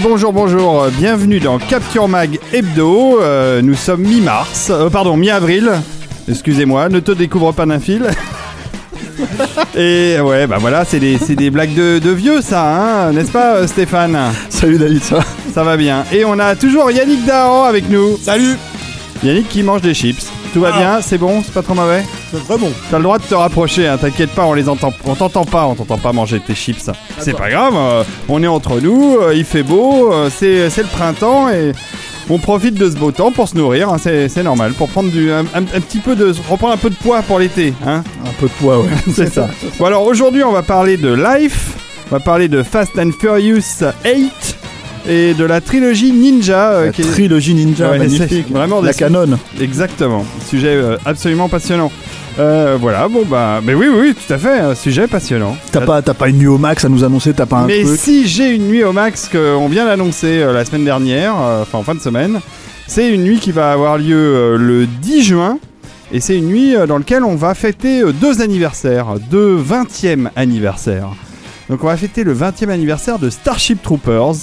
Bonjour, bonjour, bienvenue dans Capture Mag Hebdo. Euh, nous sommes mi-mars, euh, pardon, mi-avril. Excusez-moi, ne te découvre pas d'un fil. Et ouais, bah voilà, c'est des, c'est des blagues de, de vieux, ça, hein, n'est-ce pas, euh, Stéphane? Salut David, ça va? Ça va bien. Et on a toujours Yannick Dahan avec nous. Salut Yannick qui mange des chips. Tout va Ah. bien, c'est bon, c'est pas trop mauvais? Bon. T'as le droit de te rapprocher, hein, t'inquiète pas, on les entend, on t'entend pas, on t'entend pas manger tes chips. C'est pas grave, euh, on est entre nous, euh, il fait beau, euh, c'est, c'est le printemps et on profite de ce beau temps pour se nourrir, hein, c'est, c'est normal, pour prendre du, un, un- un petit peu de, reprendre un peu de poids pour l'été, hein. Un peu de poids, ouais. C'est ça. Bon alors aujourd'hui on va parler de Life, on va parler de Fast and Furious 8 et de la trilogie Ninja. euh, La qui est- trilogie ninja, Ouais, magnifique. vraiment La des- canon. Exactement, sujet euh, absolument passionnant. Euh, voilà, bon bah, mais oui, oui, tout à fait, un sujet passionnant. T'as pas, t'as pas une nuit au max à nous annoncer, t'as pas un mais truc. si j'ai une nuit au max qu'on vient d'annoncer la semaine dernière, enfin en fin de semaine, c'est une nuit qui va avoir lieu le 10 juin. Et c'est une nuit dans laquelle on va fêter deux anniversaires, deux 20e anniversaires. Donc on va fêter le 20e anniversaire de Starship Troopers,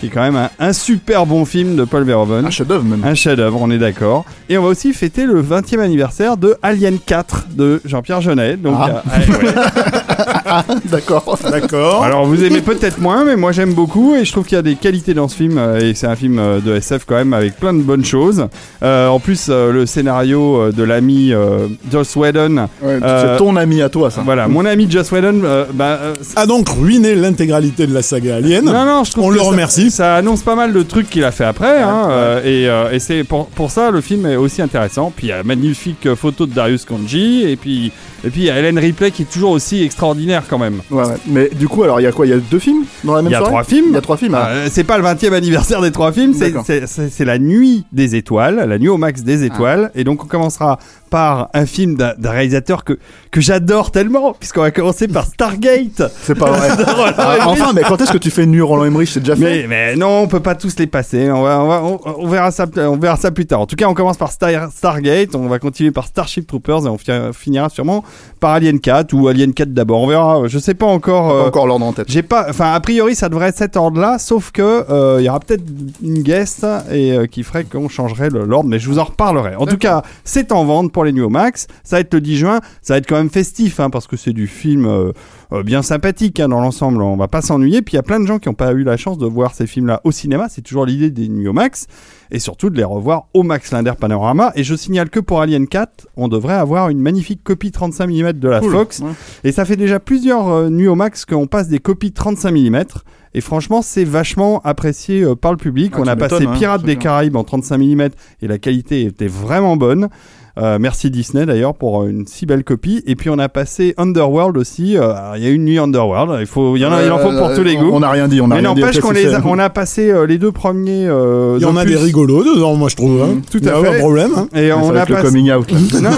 qui est quand même un, un super bon film de Paul Verhoeven. Un chef-d'œuvre même. Un chef-d'œuvre, on est d'accord. Et on va aussi fêter le 20e anniversaire de Alien 4 de Jean-Pierre Jeunet. Donc, Ah. euh, ouais, ouais. D'accord. D'accord. Alors vous aimez peut-être moins, mais moi j'aime beaucoup et je trouve qu'il y a des qualités dans ce film euh, et c'est un film euh, de SF quand même avec plein de bonnes choses. Euh, en plus, le scénario de l'ami euh, Joss Whedon. Ouais, Euh, C'est ton ami à toi, ça. Voilà, mon ami Joss Whedon. euh, bah, A donc ruiné l'intégralité de la saga Alien. non, non, je trouve On que le remercie. Ça, annonce pas mal de trucs qu'il a fait après, hein, euh, et, euh, et c'est pour, pour ça le film est aussi intéressant. Puis il y a magnifique euh, photo de Darius Kanji, et puis et puis il y a Helen Ripley qui est toujours aussi extraordinaire quand même. Ouais, ouais. Mais du coup, alors, il y a quoi? Il y a deux films dans la même Il y a soirée? trois films. Il y a trois films. ah. Euh, c'est pas le 20e anniversaire des trois films, c'est- D'accord. c'est c'est- c'est la nuit des étoiles, la nuit au max des étoiles. Et donc on commencera par un film d'un d'un réalisateur que, que j'adore tellement, puisqu'on va commencer par Stargate. C'est pas vrai. Ah, enfin, mais quand est-ce que tu fais une nuit Roland Emmerich? C'est déjà fait? Mais, mais non, on peut pas tous les passer. On, va, on, va- on- on verra ça, on verra ça plus tard. En tout cas, on commence par Star- Stargate, on va continuer par Starship Troopers et on fi- finira sûrement par Alien 4 ou Alien 4 d'abord. On verra. Je sais pas encore. Pas euh, encore l'ordre en tête. J'ai pas, enfin a priori ça devrait être cet ordre-là, sauf que euh, il y aura peut-être une guest et euh, qui ferait qu'on changerait l'ordre, mais je vous en reparlerai. En tout cas, c'est en vente pour les New Max. Ça va être le 10 juin. Ça va être quand même festif, hein, parce que c'est du film bien sympathique hein, dans l'ensemble. On va pas s'ennuyer. Puis il y a plein de gens qui n'ont pas eu la chance de voir ces films-là au cinéma. C'est toujours l'idée des New Max et surtout de les revoir au Max Linder Panorama. Et je signale que pour Alien 4, on devrait avoir une magnifique copie 35 mm de la Cool. Fox. Ouais. Et ça fait déjà plusieurs euh, nuits au max qu'on passe des copies 35 mm. Et franchement, c'est vachement apprécié euh, par le public. Ah, on a passé hein, Pirates des. Caraïbes en 35 mm et la qualité était vraiment bonne. Euh, merci Disney d'ailleurs pour euh, une si belle copie. Et puis on a passé Underworld aussi. Euh, alors, Il y a une nuit Underworld. Il faut, il y en a, il en faut pour Euh, tous les goûts. On n'a rien dit, on a Mais rien dit. n'empêche qu'on les a, on a passé euh, les deux premiers. euh, Il y en a des rigolos dedans, moi je trouve. hein. Tout Il y à fait. Pas de problème. hein. Et on a être le passé. coming out. non, non,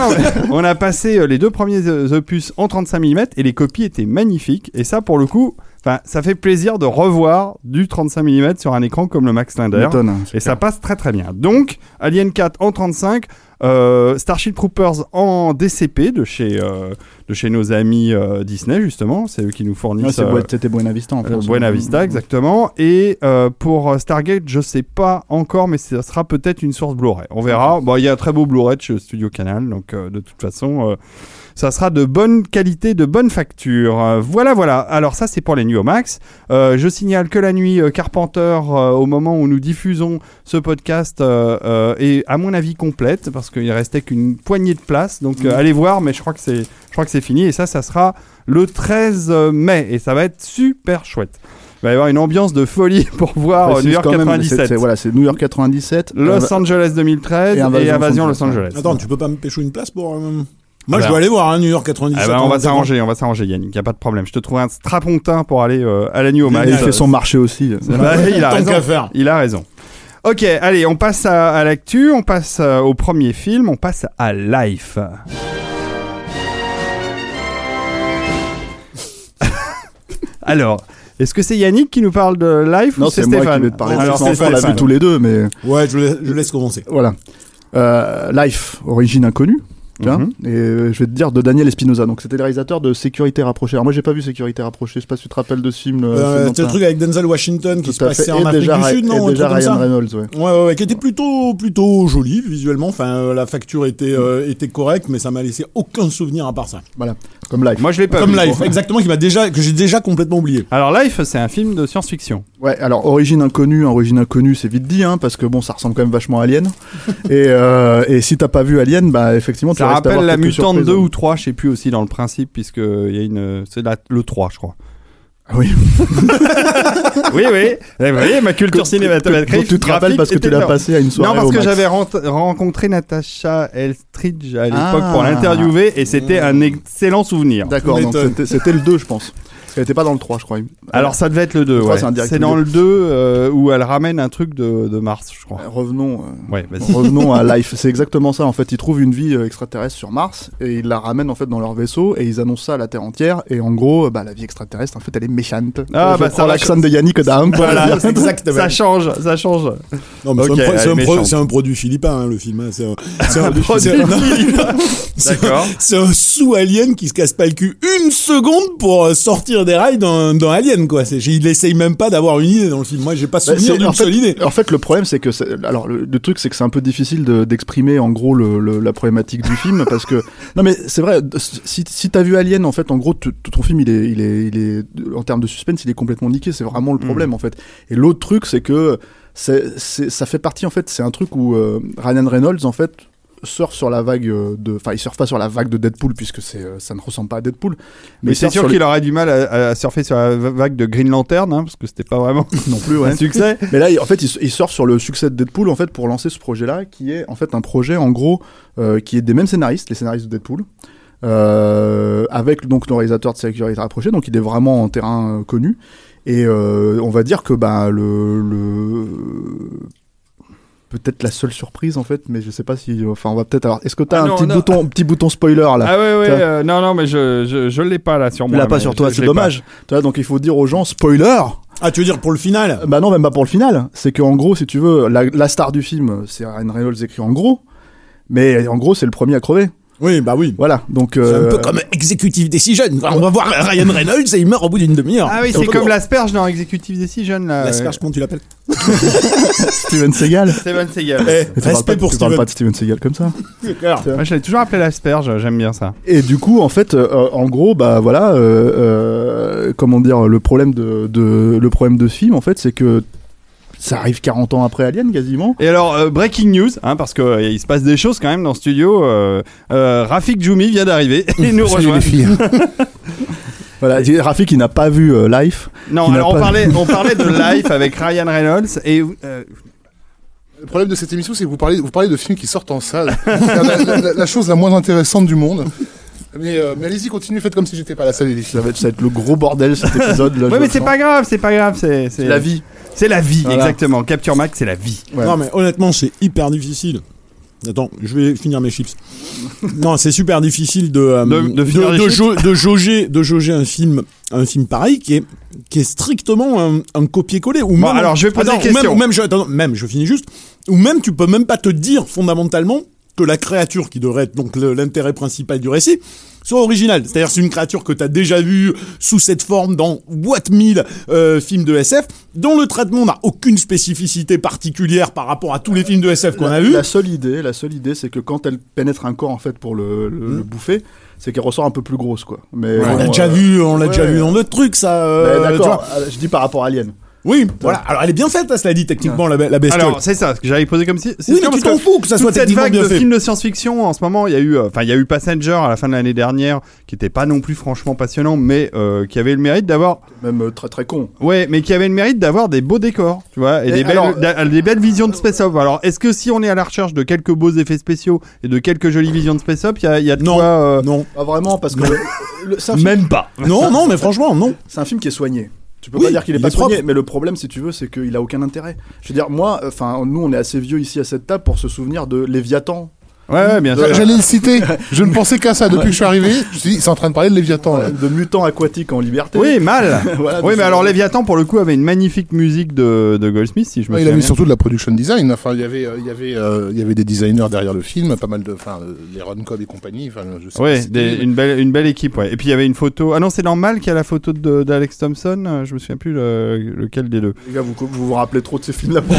on a passé euh, les deux premiers opus en 35 mm et les copies étaient magnifiques. Et ça, pour le coup, enfin, ça fait plaisir de revoir du 35 mm sur un écran comme le Max Linder. Hein, Et ça passe très très bien. Donc, Alien 4 en 35, euh, Starship Troopers en DCP de chez, euh, de chez nos amis euh, Disney, justement. C'est eux qui nous Ouais, fournissent. c'est euh, Buen- C'était Buena Vista en France. Buena Vista, exactement. Et pour Stargate, je sais pas encore, mais ça sera peut-être une source Blu-ray. On verra. Bon, il y a un très beau Blu-ray chez Studio Canal, donc de toute façon, ça sera de bonne qualité, de bonne facture. Euh, voilà, voilà. Alors ça, c'est pour les nuits au max. Euh, je signale que la nuit euh, Carpenter, euh, au moment où nous diffusons ce podcast, euh, euh, est à mon avis complète parce qu'il restait qu'une poignée de place. Donc euh, allez voir, mais je crois que c'est, je crois que c'est fini. Et ça, ça sera le 13 mai et ça va être super chouette. Il va y avoir une ambiance de folie pour voir Précise New York quand même, 97. c'est- Voilà, c'est New York 97. Los Angeles 2013 Et et Invasion Invasion, Los Los Angeles. Attends, tu peux pas me pêcher une place pour. Euh, Moi, je dois aller voir hein, New York 97. Ah bah, on va même temps. s'arranger, on va s'arranger Yannick, y a pas de problème. Je te trouve un strapontin pour aller euh, à la nuit au. Et il fait son marché aussi. Bah, il a raison. qu'à faire. Il a raison. Ok, allez, on passe à, à l'actu, on passe euh, au premier film, on passe à Life. Alors, est-ce que c'est Yannick qui nous parle de Life Non, ou c'est c'est moi Stéphane qui te parler. Alors, c'est on l'a vu Stéphane. tous les deux, mais Ouais, je laisse, je laisse commencer. voilà. Euh, Life, origine inconnue. Mhm. et euh, je vais te dire de Daniel Espinosa. Donc c'était le réalisateur de Sécurité rapprochée. Alors moi j'ai pas vu Sécurité rapprochée. Je sais pas si tu te rappelles de ce film. euh, Euh, c'est le truc avec Denzel Washington qui se passait en Et Afrique déjà, du Sud, et non un déjà comme Ryan ça Reynolds, ouais. Ouais, ouais, ouais, qui était plutôt, plutôt joli visuellement. Enfin, euh, la facture était, euh, était correcte, mais ça m'a laissé aucun souvenir à part ça. Voilà, comme Life. Moi, je l'ai pas Comme vu. Life, exactement, qui m'a déjà, que j'ai déjà complètement oublié. Alors, Life, c'est un film de science-fiction. Ouais, alors origine inconnue, origine inconnue, c'est vite dit, hein, parce que bon, ça ressemble quand même vachement à Alien. et, euh, et si t'as pas vu Alien, bah effectivement, tu Ça rappelle la Mutante surprises, 2 hein. ou 3, je sais plus aussi dans le principe, puisque il y a une. C'est la- le 3, je crois. Ah Oui. oui, oui. Eh, Vous voyez, ma culture Que- cinématographique. que- tu te rappelles parce que tu l'as passé à une soirée Non, parce au que j'avais rencontré Natacha Elstridge à l'époque Ah. pour l'interviewer et c'était un excellent souvenir. D'accord, c'était le 2, je pense. Elle était pas dans le 3, je crois. Alors ça devait être le 2, Le trois, ouais. c'est dans deux. le 2 euh, où elle ramène un truc de, de Mars, je crois. Revenons, euh, Ouais, revenons à Life. C'est exactement ça. En fait, ils trouvent une vie euh, extraterrestre sur Mars et ils la ramènent en fait dans leur vaisseau et ils annoncent ça à la Terre entière. Et en gros, bah, la vie extraterrestre, en fait, elle est méchante. Ah, Je bah, ça l'accent de Yannick Dahan. Voilà, Exactement. ça change, ça change. Non, mais Ok, c'est un, pro- produit philippin, hein, le film. hein. C'est un, c'est un, produit c'est un- philippin. c'est D'accord. un- C'est un sous-alien qui se casse pas le cul une seconde pour sortir des rails dans, dans Alien, quoi. C'est, il essaye même pas d'avoir une idée dans le film. Moi, j'ai pas Bah, souvenir d'une seule idée. En fait, le problème, c'est que, c'est- alors, le, le truc, c'est que c'est un peu difficile de- d'exprimer, en gros, le, le- la problématique du film, parce que, non, mais c'est vrai, si, si t'as vu Alien, en fait, en gros, ton film, il est, il est, il est, en termes de suspense, il est complètement niqué. C'est vraiment le problème, en fait. Et l'autre truc, c'est que, c'est, c'est- ça fait partie, en fait, c'est un truc où euh, Ryan Reynolds, en fait, surfe sur la vague euh, de, enfin, il surfe pas sur la vague de Deadpool, puisque c'est, euh, ça ne ressemble pas à Deadpool. Mais c'est sûr qu'il aurait du mal à, à surfer sur la va- vague de Green Lantern, hein, parce que c'était pas vraiment non plus, ouais. un succès. Mais là, en fait, il, il sort sur le succès de Deadpool en fait pour lancer ce projet-là, qui est en fait un projet en gros euh, qui est des mêmes scénaristes, les scénaristes de Deadpool, euh, avec donc nos réalisateurs de sécurité rapprochée, donc il est vraiment en terrain euh, connu. Et euh, on va dire que bah le, le peut-être la seule surprise en fait, mais je sais pas si, enfin on va peut-être alors. Est-ce que t'as Ah un non, petit non. bouton, petit bouton spoiler là? Ah ouais, ouais, euh, non, non, mais je, je, je l'ai pas là sur Tu moi. l'as pas sur toi, c'est dommage. Tu vois, donc il faut dire aux gens spoiler. Ah, tu veux dire pour le final? Bah non, même pas pour le final. C'est qu'en gros, si tu veux, la, la star du film, c'est Ryan Reynolds écrit en gros, mais en gros, c'est le premier à crever. Oui, bah oui. Voilà, donc... C'est euh, un peu comme Executive Decision. On va voir Ryan Reynolds et il meurt au bout d'une demi-heure. Ah oui, c'est comme l'asperge dans Executive Decision. L'asperge, comment tu l'appelles Steven Seagal. Steven Seagal. Eh, tu parles Respect pas- pour tu parles Steven. pas de Steven Seagal comme ça. Clair. Moi, je l'ai toujours appelé l'asperge, j'aime bien ça. Et du coup, en fait, euh, en gros, bah voilà, euh, euh, comment dire, le problème de, de le problème de ce film, en fait, c'est que ça arrive 40 ans après Alien, quasiment. Et alors, euh, breaking news, hein, parce qu'il se passe des choses quand même dans le studio. Euh, euh, Rafik Djoumi vient d'arriver et nous rejoint. Voilà, Rafik, il n'a pas vu euh, Life. Non, Qui alors on parlait, on parlait de Life avec Ryan Reynolds et euh, Le problème de cette émission, c'est que vous parlez, vous parlez de films qui sortent en salle. la, la- la- la chose la moins intéressante du monde. Mais, euh, mais allez-y, continuez, faites comme si j'étais pas à la filles. Ça va être, ça va être le gros bordel cet épisode. Là, ouais, mais c'est pas grave, c'est pas grave, c'est C'est la vie. C'est la vie, Voilà. exactement. Capture Max, c'est la vie. Ouais. Non, mais honnêtement, c'est hyper difficile. Attends, je vais finir mes chips. non, c'est super difficile de euh, De- de de, chips jau- de jauger de jauger un film un film pareil qui est qui est strictement un, un copier-coller ou Bon, même alors, je vais poser Attends, une ou même, question. ou même je attends, même je finis juste ou même tu peux même pas te dire fondamentalement que la créature qui devrait être donc l'intérêt principal du récit soit originale. C'est-à-dire c'est une créature que tu as déjà vue sous cette forme dans what mille euh, films de SF dont le traitement n'a aucune spécificité particulière par rapport à tous les films de SF qu'on a vus. la seule idée, la seule idée, c'est que quand elle pénètre un corps en fait pour le, le- Mm. le bouffer, c'est qu'elle ressort un peu plus grosse, quoi. Mais on bon, l'a déjà euh, vu, on l'a déjà ouais. vu dans d'autres trucs, ça. euh, D'accord, euh, je dis par rapport à Alien. Oui, voilà. Alors elle est bien faite, hein, cela dit, techniquement, la, la bestiole. Alors, c'est ça, ce que j'avais posé comme si. oui, mais tu t'en fous que ça soit cette vague bien de fait. films de science-fiction en ce moment, il y a eu, euh, enfin, il y a eu Passenger à la fin de l'année dernière, qui était pas non plus franchement passionnant, mais euh, qui avait le mérite d'avoir, Même euh, très très con. ouais, mais qui avait le mérite d'avoir des beaux décors, tu vois, et, Et des, belles, alors- d'a- des belles visions de space op. Alors, est-ce que si on est à la recherche de quelques beaux effets spéciaux et de quelques jolies visions de space op, il y a, il y a de Non, quoi, euh, non. Pas vraiment, parce que le- le- c'est un, film- même pas. Non, non, mais franchement, non. c'est un film qui est soigné. Tu peux Oui, pas dire qu'il est pas est soigné, mais le problème, si tu veux, c'est qu'il a aucun intérêt. Je veux dire, moi, enfin, nous, on est assez vieux ici à cette table pour se souvenir de Léviathan. Ouais, ouais, bien sûr. J'allais le citer. Je ne pensais qu'à ça depuis que je suis arrivé. Je me suis dit, c'est en train de parler de Léviathan. là. de mutants aquatiques en liberté. Oui, mal. Voilà, oui, mais alors Léviathan, pour le coup, avait une magnifique musique de, de Goldsmith, si je me Ouais, il souviens. a mis surtout de la production design. Enfin, il y avait, euh, il y avait, euh, il y avait des designers derrière le film, pas mal de, enfin, euh, les Ron Cobb et compagnie. Enfin, je sais pas Ouais, des- une belle une belle équipe, ouais. Et puis il y avait une photo. Ah non, c'est dans Mal qu'il y a la photo de- d'Alex Thompson. euh, Je me souviens plus le- lequel des deux. Les gars, vous, vous vous rappelez trop de ces films-là.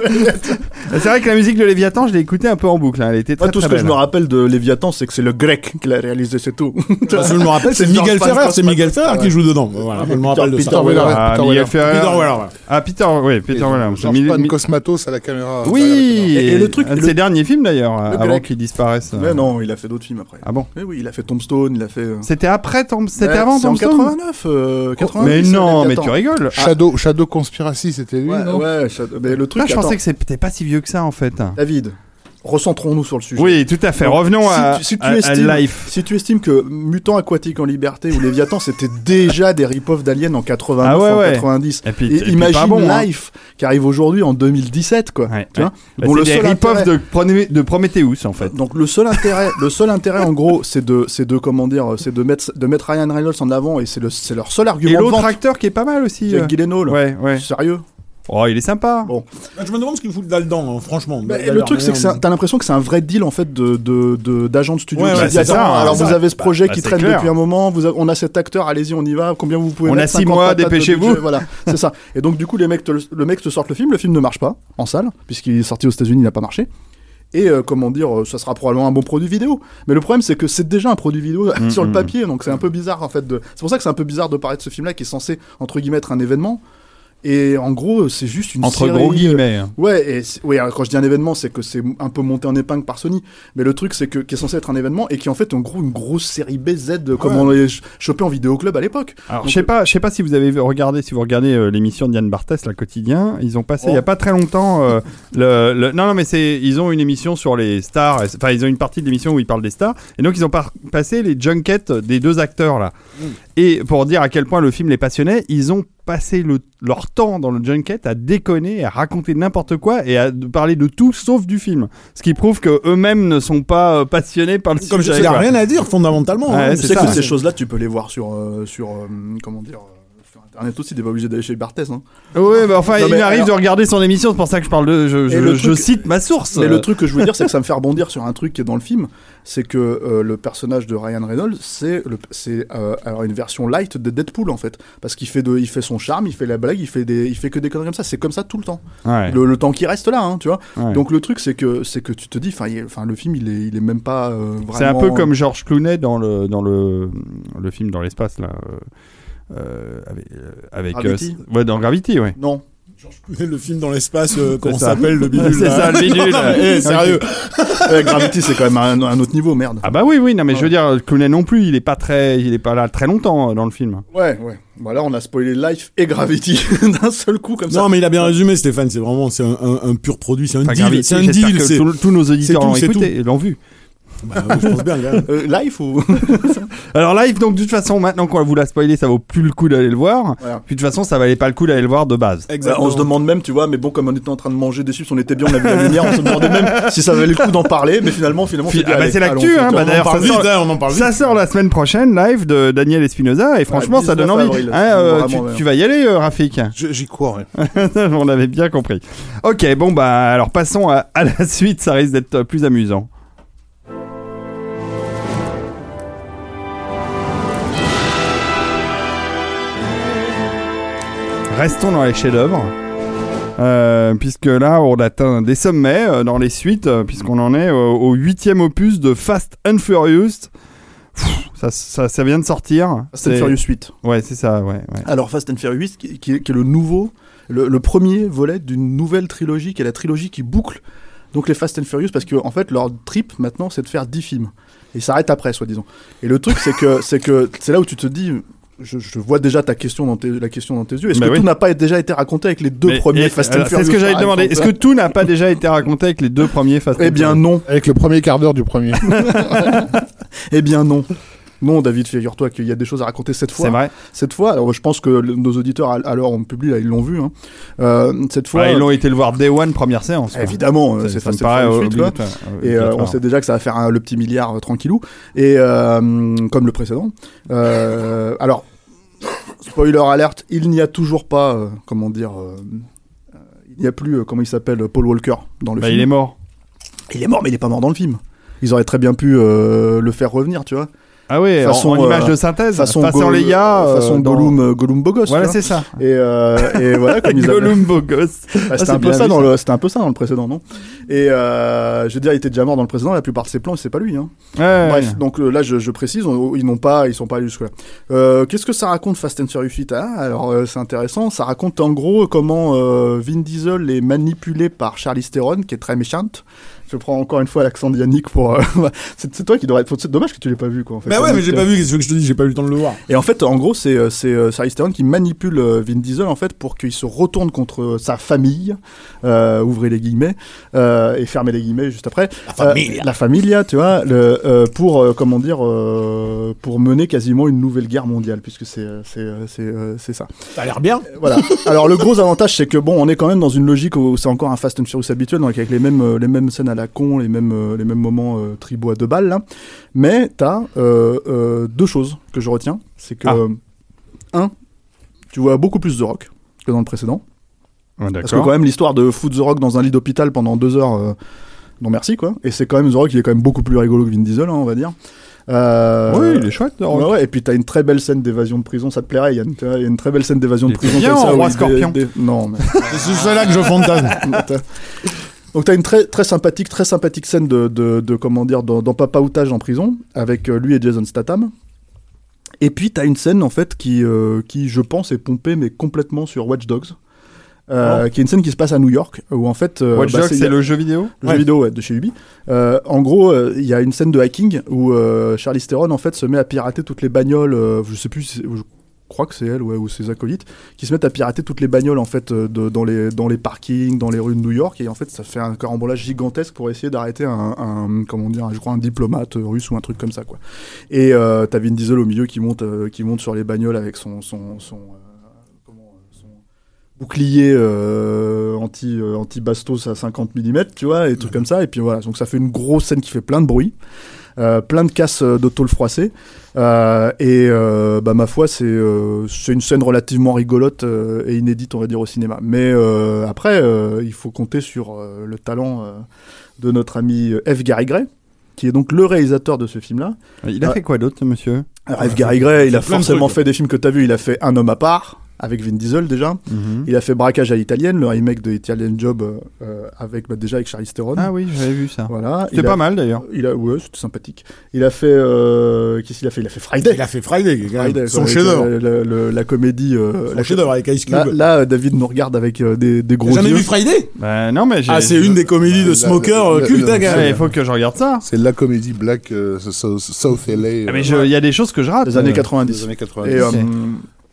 C'est vrai que la musique de Léviathan, je l'ai écoutée un peu en boucle. hein. Elle était très tout très ce que belle. je me rappelle de Léviathan, c'est que c'est le grec qui l'a réalisé, c'est tout. Parce que je me rappelle, c'est Miguel Ferrer, c'est Miguel Ferrer qui joue dedans. Voilà, je me rappelle de Peter ça. Weller. Ah, Peter Miguel Weller. Ferrer. Peter Weller, ouais. Ah, Peter, oui, Peter Weller. George Pan Cosmatos à la caméra. Oui, Et- et le truc- un de ses derniers films d'ailleurs, avant grec. qu'il disparaisse. Mais non, il a fait d'autres films après. Ah bon oui, il a fait Tombstone, il a fait. euh, C'était après Tom... C'était avant Tombstone 89, euh, 90. Mais non, mais tu rigoles. Shadow, Shadow Conspiracy, c'était lui, Ouais, mais le truc. Ah, je pensais que c'était pas si vieux que ça en fait. David, recentrons-nous sur le sujet. Oui, tout à fait. Donc, Revenons si à, tu- si tu à- à estimes- Life. Si tu estimes que Mutant Aquatique en Liberté ou Léviathan c'était déjà des rip-offs d'Alien en 89 Ah ouais, en ouais. 90 Et puis- et et puis imagine hein. Life qui arrive aujourd'hui en 2017 quoi Ouais, tu vois Bah, Bon, le des seul rip-off de, de Prometheus en fait. donc le seul intérêt le seul intérêt en gros c'est de c'est de comment dire c'est de mettre de mettre Ryan Reynolds en avant et c'est le c'est leur seul Et argument de l'autre acteur qui est pas mal aussi. Jake euh. Gyllenhaal Ouais, ouais. sérieux Oh, il est sympa. Bon. Bah, Je me demande ce qu'il fout là-dedans, hein, franchement. Bah, le truc, c'est que t'as l'impression que c'est un vrai deal en fait de de de- d'agents de studio Ouais, qui ouais, dit, attends, ça, alors vous avez ce projet Bah, qui traîne clair. depuis un moment, vous avez- on a cet acteur, allez-y, on y va. Combien vous pouvez On mettre a six 50 mois, de dépêchez-vous. Voilà, c'est ça. Et donc du coup, les mecs te le, mec te sortent le film, le film ne marche pas en salle puisqu'il est sorti aux États-Unis, il n'a pas marché. Et euh, comment dire, euh, ça sera probablement un bon produit vidéo. Mais le problème, c'est que c'est déjà un produit vidéo sur le mm. papier, donc c'est un peu bizarre en fait. De... C'est pour ça que c'est un peu bizarre de parler de ce film-là qui est censé entre guillemets être un événement. Et en gros, c'est juste une Entre série, gros euh, guillemets. hein. Ouais, et oui, alors quand je dis un événement, c'est que c'est un peu monté en épingle par Sony. Mais le truc, c'est que qui est censé être un événement et qui est en fait en gros une grosse série BZ de comme on l'avait ch- chopé en vidéoclub à l'époque. Alors, je sais pas, je sais pas si vous avez regardé, si vous regardez euh, l'émission de Yann Barthès, la quotidien, ils ont passé il y a Oh. pas très longtemps euh, le, le- non non mais c'est ils ont une émission sur les stars, enfin ils ont une partie de l'émission où ils parlent des stars et donc ils ont par- passé les junkets des deux acteurs là. Et pour dire à quel point le film les passionnait, ils ont passé le- leur temps dans le junket à déconner, à raconter n'importe quoi et à parler de tout sauf du film. Ce qui prouve que eux-mêmes ne sont pas euh, passionnés par le Comme je sujet. il a quoi. rien à dire fondamentalement. Ouais, hein. tu c'est que ces choses-là, tu peux les voir sur euh, sur euh, comment dire euh, internet aussi. T'es pas obligé d'aller chez Barthès. Hein. Oui, bah enfin, Non, il mais alors- de regarder son émission, c'est pour ça que je parle de. Je, cite ma source. Mais le truc que je veux dire, c'est que ça me fait rebondir sur un truc qui est dans le film, c'est que euh, le personnage de Ryan Reynolds, c'est euh, alors une version light de Deadpool en fait, parce qu'il fait de, il fait son charme, il fait la blague, il fait des, il fait que des conneries comme ça. C'est comme ça tout le temps. Ouais. Le, le temps qui reste là, hein, tu vois. Ouais. Donc le truc, c'est que c'est que tu te dis, enfin, le film, il est, il est même pas euh, vraiment. C'est un peu comme George Clooney dans le dans le le film dans l'espace là. Euh, avec euh, avec euh, Gravity ouais dans Gravity ouais Non. Le film dans l'espace, euh, comment ça. s'appelle le bidule c'est ça le bidule Eh, sérieux Gravity, c'est quand même un, un autre niveau, merde. ah bah oui oui non mais je veux dire Clooney non plus il est pas très il est pas là très longtemps dans le film Ouais, ouais. Voilà, on a spoilé Life et Gravity d'un seul coup comme ça. Non, mais il a bien résumé, Stéphane. C'est vraiment, c'est un, un- un pur produit, c'est un Enfin, deal, c'est un deal. que c'est- tous- nos auditeurs tout, l'ont écouté l'ont vu Bah, je pense bien. Euh, Life ou alors live donc de toute façon maintenant qu'on vous l'a spoilé ça vaut plus le coup d'aller le voir Voilà. puis de toute façon ça valait pas le coup d'aller le voir de base Bah, on se demande même, tu vois, mais bon, comme on était en train de manger des chips, on était bien, on avait la lumière, on se demandait même si ça valait le coup d'en parler, mais finalement, finalement, ah bah, c'est l'actu, hein, bah, d'ailleurs, ça sort- hein, on en parle vite. Ça sort la semaine prochaine, live de Daniel Espinoza, et franchement, ça donne 19 envie. avril, Hein, euh, vraiment, tu, ouais. tu vas y aller, euh, Rafik? J'y crois, ouais. On avait bien compris. Ok, bon, bah, alors passons à, à la suite, ça risque d'être plus amusant. Restons dans les chefs-d'œuvre. Euh, puisque là, on atteint des sommets euh, dans les suites, euh, puisqu'on en est au huitième opus de Fast and Furious. Pff, Ça, ça, ça vient de sortir. Fast and Furious 8. Ouais, c'est ça, ouais. ouais. Alors Fast and Furious 8, qui, qui est, qui est le nouveau, le, le premier volet d'une nouvelle trilogie, qui est la trilogie qui boucle donc les Fast and Furious, parce que en fait leur trip maintenant c'est de faire 10 films. Et ils s'arrêtent après, soi-disant. Et le truc c'est que c'est que c'est là où tu te dis, je, je vois déjà ta question dans tes, la question dans tes yeux. Est-ce Bah que oui. tout n'a pas déjà été raconté avec les deux Mais- premiers et- Fast and alors, Furious C'est ce que j'allais te demander. Est-ce que tout n'a pas déjà été raconté avec les deux premiers Fast and Eh bien Furious non. Avec le premier quart d'heure du premier. Eh bien non. Non, David, figure-toi qu'il y a des choses à raconter cette fois. C'est vrai. Cette fois, alors je pense que le- nos auditeurs, où on publie, là, ils l'ont vu. Hein. Euh, cette fois, ils ont été le voir Day One, première séance. quoi. évidemment, euh, Ça- c'est ça me paraît Furious 8, quoi. obligatoire. Et euh, on sait déjà que ça va faire un- le petit milliard euh, tranquillou. Et euh, comme le précédent. Euh, alors, spoiler alerte, il n'y a toujours pas, euh, comment dire, euh, euh, il n'y a plus, euh, comment il s'appelle, Paul Walker dans le Bah, film. il est mort. Il est mort, mais il est pas mort dans le film. Ils auraient très bien pu euh, le faire revenir, tu vois. Ah oui, en- Façon, en, image euh, de synthèse. Façon, façon Go- Leia. euh, façon dans- Gollum, euh, Gollum Bogos. Voilà, c'est ça. Et, euh, et voilà, comme ils Gollum. Bah, Ah, c'était c'est un peu ça dans ça. le, c'était un peu ça dans le précédent, non? Et euh, je veux dire, il était déjà mort dans le précédent. La plupart de ses plans, c'est pas lui. Hein. Ouais, Bref, ouais. donc là, je, je précise, on- ils n'ont pas, ils sont pas allés jusque là. Euh, Qu'est-ce que ça raconte Fast and Furious 8 Ah, Alors, euh, c'est intéressant. Ça raconte en gros comment euh, Vin Diesel est manipulé par Charlize Theron, qui est très méchante. Je prends encore une fois l'accent de Yannick pour. euh, c'est c'est toi qui devrais. C'est dommage que tu l'aies pas vu, quoi. En fait. Bah ouais, mais j'ai pas vu, qu'est-ce que je te dis, j'ai pas eu le temps de le voir. Et en fait, en gros, c'est euh, c'est euh, Charlize Theron qui manipule euh, Vin Diesel en fait pour qu'il se retourne contre sa famille, euh, ouvrez les guillemets euh, et fermez les guillemets juste après. La familia. Euh, la familia, tu vois, le, euh, pour euh, comment dire, euh, pour mener quasiment une nouvelle guerre mondiale, puisque c'est c'est c'est c'est ça. Ça a l'air bien. Voilà. Alors le gros avantage, c'est que bon, on est quand même dans une logique où c'est encore un Fast and Furious habituel, donc avec les mêmes les mêmes scènes à la con, les mêmes les mêmes moments euh, tribaux à deux balles là. Mais t'as euh, deux choses que je retiens, c'est que Ah. euh, un, tu vois beaucoup plus de Rock que dans le précédent, Ouais, parce que quand même l'histoire de foutre The Rock dans un lit d'hôpital pendant deux heures, euh, non merci quoi. Et c'est quand même The Rock, il est quand même beaucoup plus rigolo que Vin Diesel, hein, on va dire. Euh, Oui, il est chouette. The Rock. Ouais, ouais, et puis t'as une très belle scène d'évasion de prison, ça te plairait, Il y a une très belle scène d'évasion de prison. bien comme ça, Roi Scorpion. dé- Non, mais. C'est cela que je fantasme. Donc t'as une très très sympathique très sympathique scène de, de, de comment dire dans, dans Papa Outage en prison avec euh, lui et Jason Statham. Et puis t'as une scène en fait qui euh, qui je pense est pompée mais complètement sur Watch Dogs. Euh, qui est une scène qui se passe à New York où en fait euh, Oh. Watch bah, Dogs, c'est- le jeu vidéo le jeu vidéo ouais, de chez Ubi. Euh, en gros, il y a une scène de hacking où Charlize Theron en fait se met à pirater toutes les bagnoles. je sais plus, je crois que c'est elle ouais, ou ses acolytes qui se mettent à pirater toutes les bagnoles en fait euh, de- dans les dans les parkings, dans les rues de New York. Et en fait ça fait un carambolage gigantesque pour essayer d'arrêter un, un comment dire, je crois un diplomate russe ou un truc comme ça quoi. Et euh, t'as Vin Diesel au milieu qui monte euh, qui monte sur les bagnoles avec son son son euh, bouclier euh, anti euh, anti bastos à 50 mm tu vois et trucs comme ça. Et puis voilà donc ça fait une grosse scène qui fait plein de bruit plein de casses euh, de tôle froissée euh, et euh, bah ma foi c'est euh, c'est une scène relativement rigolote euh, et inédite on va dire au cinéma. Mais euh, après euh, il faut compter sur euh, le talent euh, de notre ami euh, F. Gary Gray qui est donc le réalisateur de ce film là Il a fait quoi d'autre, ce monsieur? alors, F. Gary Gray, il a forcément fait des films que t'as vu. Il a fait Un homme à part avec Vin Diesel déjà. Mhm. Il a fait Braquage à l'italienne, le remake de Italian Job euh, euh, avec bah, déjà avec Charlize Theron. Ah oui, j'avais vu ça. Voilà. C'était a- pas mal d'ailleurs. Il a, ouais, c'était sympathique. Il a fait, euh, qu'est-ce qu'il a fait? Il a fait Friday. Il a fait Friday, son chef-d'œuvre. le- le- la comédie. euh, Son la- chef-d'œuvre avec Ice Cube. Là, là, David nous regarde avec euh, des, des gros jamais vu Friday? Bah non, mais j'ai. Ah, c'est une des comédies de La- Smoker la- culte, la- hein, il faut que je regarde ça. C'est la comédie Black euh, South, South LA. Ah, mais il y a des choses que je rate. des années Euh, 90. des années 90.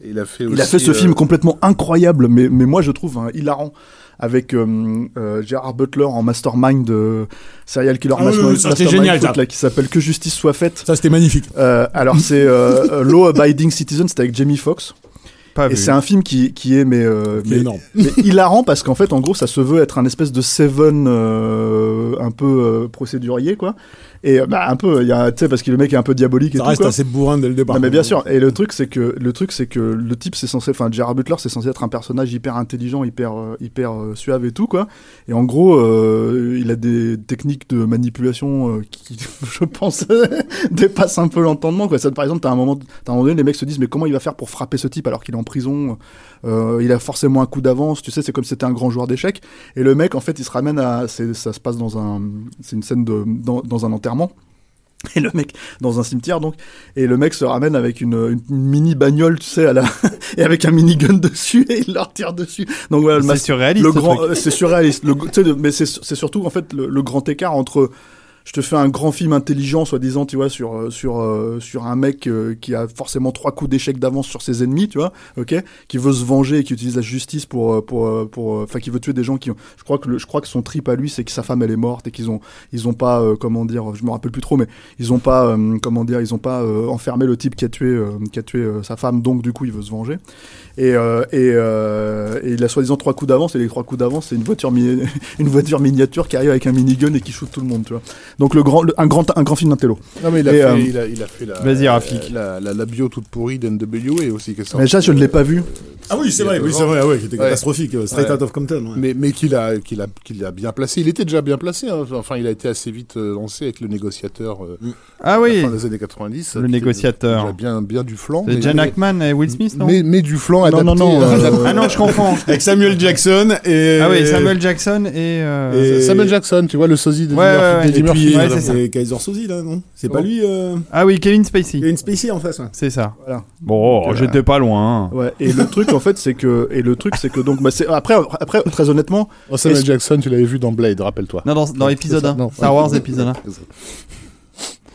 Euh, il a fait Il a aussi, fait ce euh, film complètement incroyable, mais, mais moi je trouve hein, hilarant, avec euh, euh, Gerard Butler en mastermind de serial killer Ah oui, mastermind, oui, ça, c'était mastermind génial, foot, ça. là, qui s'appelle Que justice soit faite. Ça, c'était magnifique. Euh, alors c'est euh, euh, Law Abiding Citizen, c'était avec Jamie Foxx, Pas et vu. c'est un film qui, qui est mais, euh, Qui mais, énorme. mais hilarant parce qu'en fait en gros ça se veut être un espèce de Seven euh, un peu euh, procédurier quoi. Et euh, bah, un peu, il y a, tu sais, parce que le mec est un peu diabolique et Ça tout. reste quoi. assez bourrin dès le départ. Non mais bien sûr. Et le truc c'est que le truc c'est que le type c'est censé, enfin Gerard Butler c'est censé être un personnage hyper intelligent, hyper euh, hyper euh, suave et tout quoi. Et en gros, euh, il a des techniques de manipulation euh, qui, je pense, dépassent un peu l'entendement quoi. Ça, par exemple, t'as un moment, t'as un moment donné, les mecs se disent mais comment il va faire pour frapper ce type alors qu'il est en prison euh, Il a forcément un coup d'avance. Tu sais, c'est comme si c'était un grand joueur d'échecs. Et le mec en fait, il se ramène à, ça se passe dans un, c'est une scène de dans, dans un enterrement. Et le mec, dans un cimetière donc, et le mec se ramène avec une, une mini bagnole, tu sais, à la, et avec un minigun dessus, et il leur tire dessus. Donc voilà, le, C'est surréaliste. le grand, euh, c'est surréaliste. Le, mais c'est c'est surtout en fait le, le grand écart entre je te fais un grand film intelligent, soi-disant, tu vois, sur euh, sur euh, sur un mec euh, qui a forcément trois coups d'échec d'avance sur ses ennemis, tu vois, ok, qui veut se venger et qui utilise la justice pour euh, pour euh, pour, enfin, qui veut tuer des gens qui, ont- je crois que le, je crois que son trip à lui, c'est que sa femme elle est morte et qu'ils ont ils ont pas, euh, comment dire, je me rappelle plus trop, mais ils ont pas, comment dire, ils ont pas enfermé le type qui a tué qui a tué sa femme, donc du coup il veut se venger. Et, et, et il a soi-disant trois coups d'avance, et les trois coups d'avance, c'est une voiture, une voiture miniature qui arrive avec un minigun et qui shoot tout le monde, tu vois. Donc le grand, le- un grand, un grand film d'intello. Non, mais il a, Et, fait, euh, il a, il a fait la, Vas-y, Rafik. la, la, la bio toute pourrie d'NWA aussi. Sortie, Mais ça, je ne l'ai pas vu. Ah oui, c'est vrai, oui, c'est vrai, ouais, qui était Ouais. catastrophique. euh, Straight Ouais. out of Compton. ouais. Mais, mais qu'il a, qu'il a, qu'il a bien placé. Il était déjà bien placé. hein. Enfin, il a été assez vite euh, lancé avec le négociateur euh, Ah à la oui, fin des années 90. Le était négociateur. déjà bien, bien du flanc. c'est mais- Jan mais- Ackman et Will Smith, non mais, mais du flanc Non, adapté. non, non, euh, Ah non, je confonds. Avec Samuel Jackson et. Ah oui, Samuel Jackson et. euh, Et- Samuel Jackson, tu vois, le sosie de Ouais, Et. Ouais, c'est ça. Kaiser Soze, là, non C'est pas Oh. lui euh... Ah oui, Kevin Spacey. une Spacey en face, ouais. C'est ça. Voilà. Bon, euh, j'étais pas loin. Ouais. Et le truc, en fait, c'est que, et le truc, c'est que donc, bah, après, après, très honnêtement, Oh, Samuel Jackson, tu l'avais vu dans Blade, rappelle-toi. Non, dans, dans épisode C'est ça, 1. non. Star Wars épisode 1.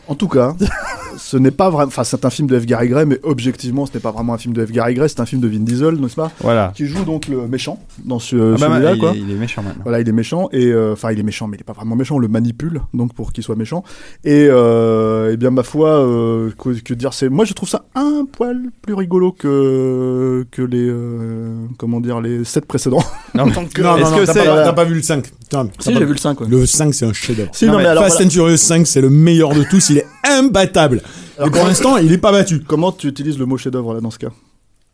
En tout cas, ce n'est pas vraiment. Enfin, c'est un film de F. Gary Gray, mais objectivement, ce n'est pas vraiment un film de F. Gary Gray, c'est un film de Vin Diesel, n'est-ce pas? Voilà. Qui joue donc le méchant dans ce, Ah bah, celui-là, il, quoi. est, il est méchant maintenant. Voilà, il est méchant et euh, enfin il est méchant, mais il est pas vraiment méchant. On le manipule donc pour qu'il soit méchant. Et, euh, eh bien ma foi, euh, que, que dire, c'est moi je trouve ça un poil plus rigolo que que les euh, comment dire les sept précédents. Non, Non, Est-ce non, non, que t'as c'est- pas, t'as pas vu le 5. Putain, t'as si pas- j'ai vu le 5 ouais. Le 5, c'est un chef-d'œuvre. Si Non, non, mais mais alors Fast voilà. and Furious 5, c'est le meilleur de tous. Il est imbattable. Et pour l'instant, il est pas battu. comment tu utilises le mot chef-d'œuvre là dans ce cas?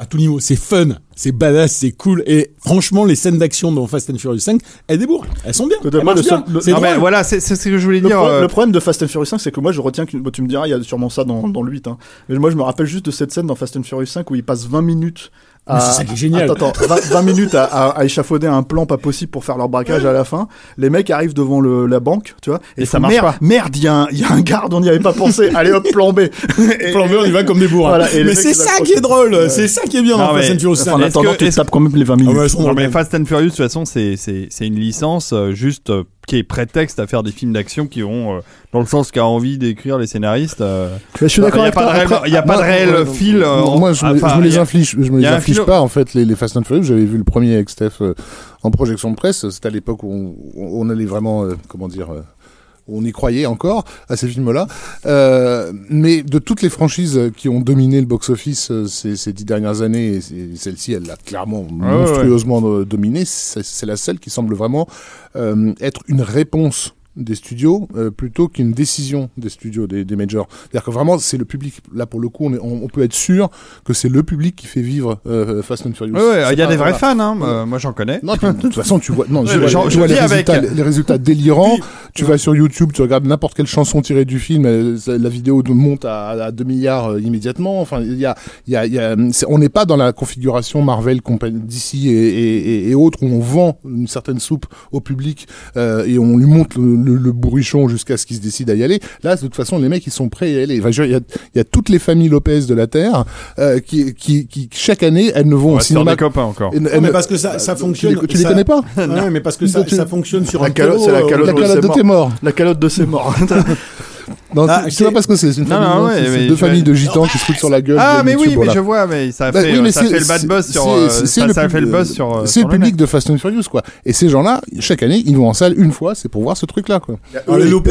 À tout niveau. C'est fun, c'est badass, c'est cool. Et franchement, les scènes d'action dans Fast and Furious 5, elles débourrent. Elles sont bien. Écoute, Elles moi, le seul- Non, mais voilà, c'est c'est ce que je voulais le, dire. pro- euh, le problème de Fast and Furious 5, c'est que moi je retiens que bon, tu me diras, il y a sûrement ça dans, dans le 8. Hein. Mais moi je me rappelle juste de cette scène dans Fast and Furious 5 où il passe 20 minutes à, Mais c'est ça qui est génial. Attends, attends, 20, 20 minutes à, à, à échafauder un plan pas possible pour faire leur braquage à la fin. Les mecs arrivent devant le, la banque, tu vois, Et ça marche merde, pas. Merde, il y, a un- il y a un garde, on n'y avait pas pensé. Allez hop, plan B. Et- Plan B, on y va comme des bourrins. Voilà, mais c'est ça qui est drôle. C'est ça qui est bien Non, dans Fast mais- and Furious 5. Enfin, en attendant, que- tu tapes quand même les 20 Ah minutes. ouais, Non, drôles. mais Fast and Furious, de toute façon, c'est c'est- c'est une licence euh, juste euh, qui est prétexte à faire des films d'action qui vont euh, dans le sens qu'a envie d'écrire les scénaristes. euh. Mais je suis Il d'accord n'y a avec pas de toi. réel, Après- il y a pas de Moi, réel fil. euh, moi, je, enfin, je me les inflige, je me les inflige pas en fait les, les Fast and Furious. J'avais vu le premier avec Steph en projection de presse. C'était à l'époque où on, on allait vraiment, comment dire, on y croyait encore à ces films-là. Euh, mais de toutes les franchises qui ont dominé le box-office euh, ces, ces dix dernières années, et celle-ci, elle l'a clairement ouais, ouais. monstrueusement euh, dominé. C'est c'est la seule qui semble vraiment euh, être une réponse des studios euh, plutôt qu'une décision des studios, des, des majors. C'est-à-dire que vraiment, c'est le public. Là, pour le coup, on, est- on- on peut être sûr que c'est le public qui fait vivre euh, Fast and Furious. Ouais, il y a des vrais fans, hein. euh, moi j'en connais. Non, de toute façon, tu vois, non, Ouais, tu mais vois, j'en- tu je vois les, avec. résultats, les, les résultats délirants. Puis- tu vas sur YouTube, tu regardes n'importe quelle chanson tirée du film, la vidéo monte à, à 2 milliards euh, immédiatement. Enfin, il y a, il y a, il y a, c'est- on n'est pas dans la configuration Marvel, d'ici et, et, et, et autres où on vend une certaine soupe au public et on lui monte le, le, le bourrichon jusqu'à ce qu'il se décide à y aller. Là, de toute façon, les mecs, ils sont prêts à y aller. Enfin, je veux dire, il y a, il y a toutes les familles Lopez de la Terre euh, qui, qui, qui, chaque année, elles ne vont On au cinéma. copains encore. elles Non, mais parce que ça, ça tu fonctionne. les, tu les connais pas Ouais, mais parce que ça, Tu- ça fonctionne sur La un calotte, c'est la euh, calotte. La de calotte de tes morts. La calotte de ses morts. Non, Ah, tu- pas parce que c'est c'est une Non, famille, non, non, ouais, c'est- deux familles de gitans qui se foutent sur la gueule. Ah mais oui, mais je vois, mais ça a Bah fait, oui, c'est- fait le bad buzz sur, c'est- euh, c'est- ça, c'est le ça a fait le pub- buzz sur. euh, C'est sur le public de Fast and Furious, quoi. Et ces gens-là, chaque année, ils vont en salle une fois, c'est pour voir ce truc-là, quoi.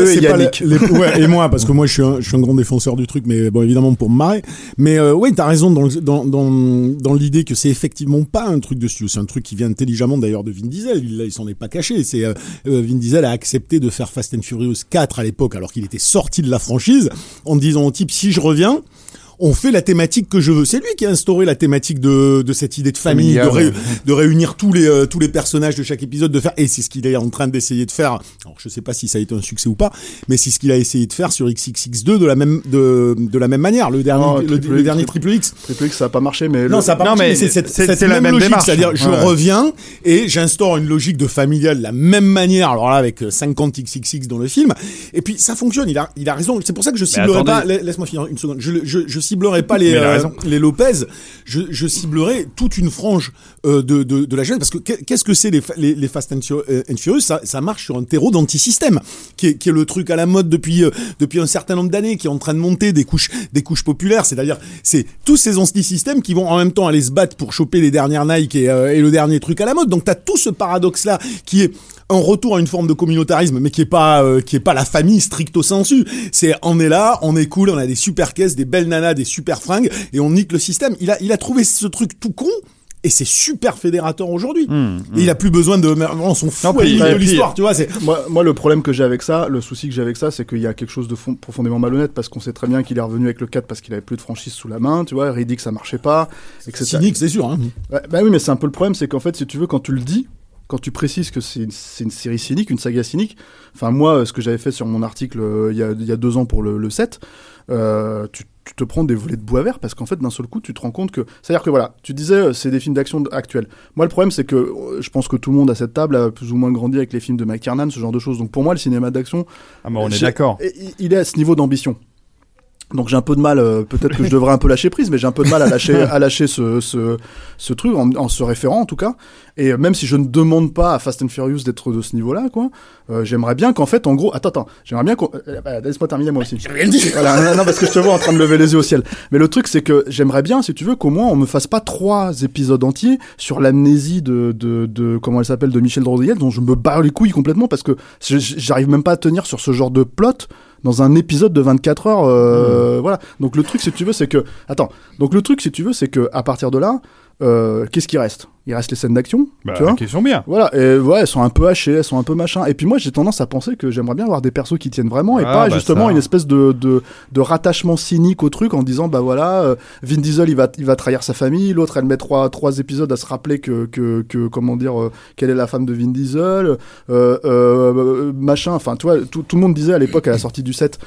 Les c'est et pas les, Yannick. les- ouais, et moi, parce que moi, je suis un, je suis un grand défenseur du truc, mais bon, évidemment, pour me marrer. Mais euh, ouais, t'as raison dans, dans, dans, dans l'idée que c'est effectivement pas un truc de studio. C'est un truc qui vient intelligemment d'ailleurs de Vin Diesel. Il, il s'en est pas caché. C'est euh, euh, Vin Diesel a accepté de faire Fast and Furious 4 à l'époque, alors qu'il était sorti de la franchise, en disant au type si je reviens. On fait la thématique que je veux. C'est lui qui a instauré la thématique de, de cette idée de famille, de, Familiale, ré- de réunir tous les euh, tous les personnages de chaque épisode, de faire. Et c'est ce qu'il est en train d'essayer de faire. Alors je sais pas si ça a été un succès ou pas, mais c'est ce qu'il a essayé de faire sur XXX2 de la même de, de la même manière. Le dernier Non, le, Triple le X, dernier Triple- Triple X. Triple X, ça a pas marché, mais Non, le- ça a pas Non, marché, mais mais c'est la même, logique, démarche. c'est-à-dire je Ouais, reviens et j'instaure une logique de familiale de la même manière, alors là avec euh, 50 XXX dans le film, et puis ça fonctionne, il a, il a raison, c'est pour ça que je ciblerai pas, la- laisse-moi finir une seconde, je, je, je ciblerai pas les, euh, les Lopez, je, je ciblerai toute une frange euh, de, de, de la jeunesse, parce que qu'est- qu'est-ce que c'est les, les, les Fast and euh, Furious? Ça, ça marche sur un terreau d'antisystème, qui est, qui est le truc à la mode depuis, euh, depuis un certain nombre d'années, qui est en train de monter des couches, des couches populaires, c'est-à-dire c'est tous ces antisystèmes qui vont en même temps aller se battre pour choper les dernières Nike et, et le dernier truc à la mode. Donc t'as tout ce paradoxe-là qui est un retour à une forme de communautarisme, mais qui est pas euh, qui est pas la famille stricto sensu. C'est on est là, on est cool, on a des super caisses, des belles nanas, des super fringues, et on nique le système. Il a il a trouvé ce truc tout con. Et c'est super fédérateur aujourd'hui. Et il a plus besoin de, on s'en fout de l'histoire, tu vois. Moi, moi, le problème que j'ai avec ça, le souci que j'ai avec ça, c'est qu'il y a quelque chose de fond- profondément malhonnête parce qu'on sait très bien qu'il est revenu avec le 4 parce qu'il avait plus de franchise sous la main, tu vois. Il dit que ça marchait pas, etc. cynique, c'est sûr. Hein. Ouais, bah oui, mais c'est un peu le problème, c'est qu'en fait, si tu veux, quand tu le dis, quand tu précises que c'est une, c'est une série cynique, une saga cynique, enfin moi, ce que j'avais fait sur mon article euh, il y, a, il y a deux ans pour le, le 7, euh, tu, tu te prends des volets de bois vert parce qu'en fait, d'un seul coup, tu te rends compte que... C'est-à-dire que voilà, tu disais, euh, c'est des films d'action actuels. Moi, le problème, c'est que je pense que tout le monde à cette table a plus ou moins grandi avec les films de McTiernan, ce genre de choses. Donc pour moi, le cinéma d'action, Ah, mais on est d'accord. Il est à ce niveau d'ambition. Donc j'ai un peu de mal, euh, peut-être que je devrais un peu lâcher prise, mais j'ai un peu de mal à lâcher, à lâcher ce, ce, ce truc en, en se référant en tout cas. Et même si je ne demande pas à Fast and Furious d'être de ce niveau-là, quoi, euh, j'aimerais bien qu'en fait, en gros, attends, attends, j'aimerais bien qu'on, euh, bah, laisse-moi terminer moi aussi. Voilà, non, non, parce que je te vois en train de lever les yeux au ciel. Mais le truc, c'est que j'aimerais bien, si tu veux, qu'au moins on me fasse pas trois épisodes entiers sur l'amnésie de, de, de, comment elle s'appelle, de Michel Rodriguez, dont je me barre les couilles complètement parce que j'arrive même pas à tenir sur ce genre de plot dans un épisode de 24 heures. euh, Voilà. Donc le truc, si tu veux, c'est que, attends. Donc le truc, si tu veux, c'est que à partir de là, euh, qu'est-ce qui reste? Il reste les scènes d'action, Bah, tu vois? question bien. voilà, et ouais, elles sont un peu hachées, elles sont un peu machin. Et puis moi, j'ai tendance à penser que j'aimerais bien avoir des persos qui tiennent vraiment et Ah, pas bah, justement ça. une espèce de, de, de rattachement cynique au truc en disant bah voilà, euh, Vin Diesel il va, il va trahir sa famille, l'autre elle met trois, trois épisodes à se rappeler que, que, que comment dire, euh, quelle est la femme de Vin Diesel, euh, euh, machin. Enfin, tu vois, tout, tout le monde disait à l'époque à la sortie du set.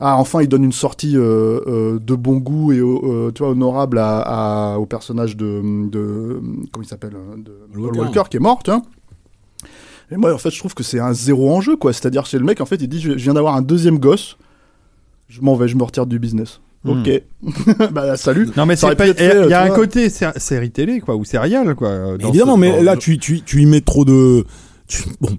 Ah, enfin, il donne une sortie euh, euh, de bon goût et euh, tu vois honorable à, à- au personnage de, de comment il s'appelle euh, de Paul Walker. Walker qui est mort, tu vois. Et moi, en fait, je trouve que c'est un zéro enjeu, quoi. C'est-à-dire, c'est le mec, en fait, il dit, je viens d'avoir un deuxième gosse, je m'en vais, je me retire du business. Hmm. Ok. bah, salut. Non mais c'est pas. Il y a- fait, il y a un vois. côté sé- série télé quoi ou serial quoi. euh, dans Évidemment, ce- mais là, tu, tu, tu y mets trop de, bon,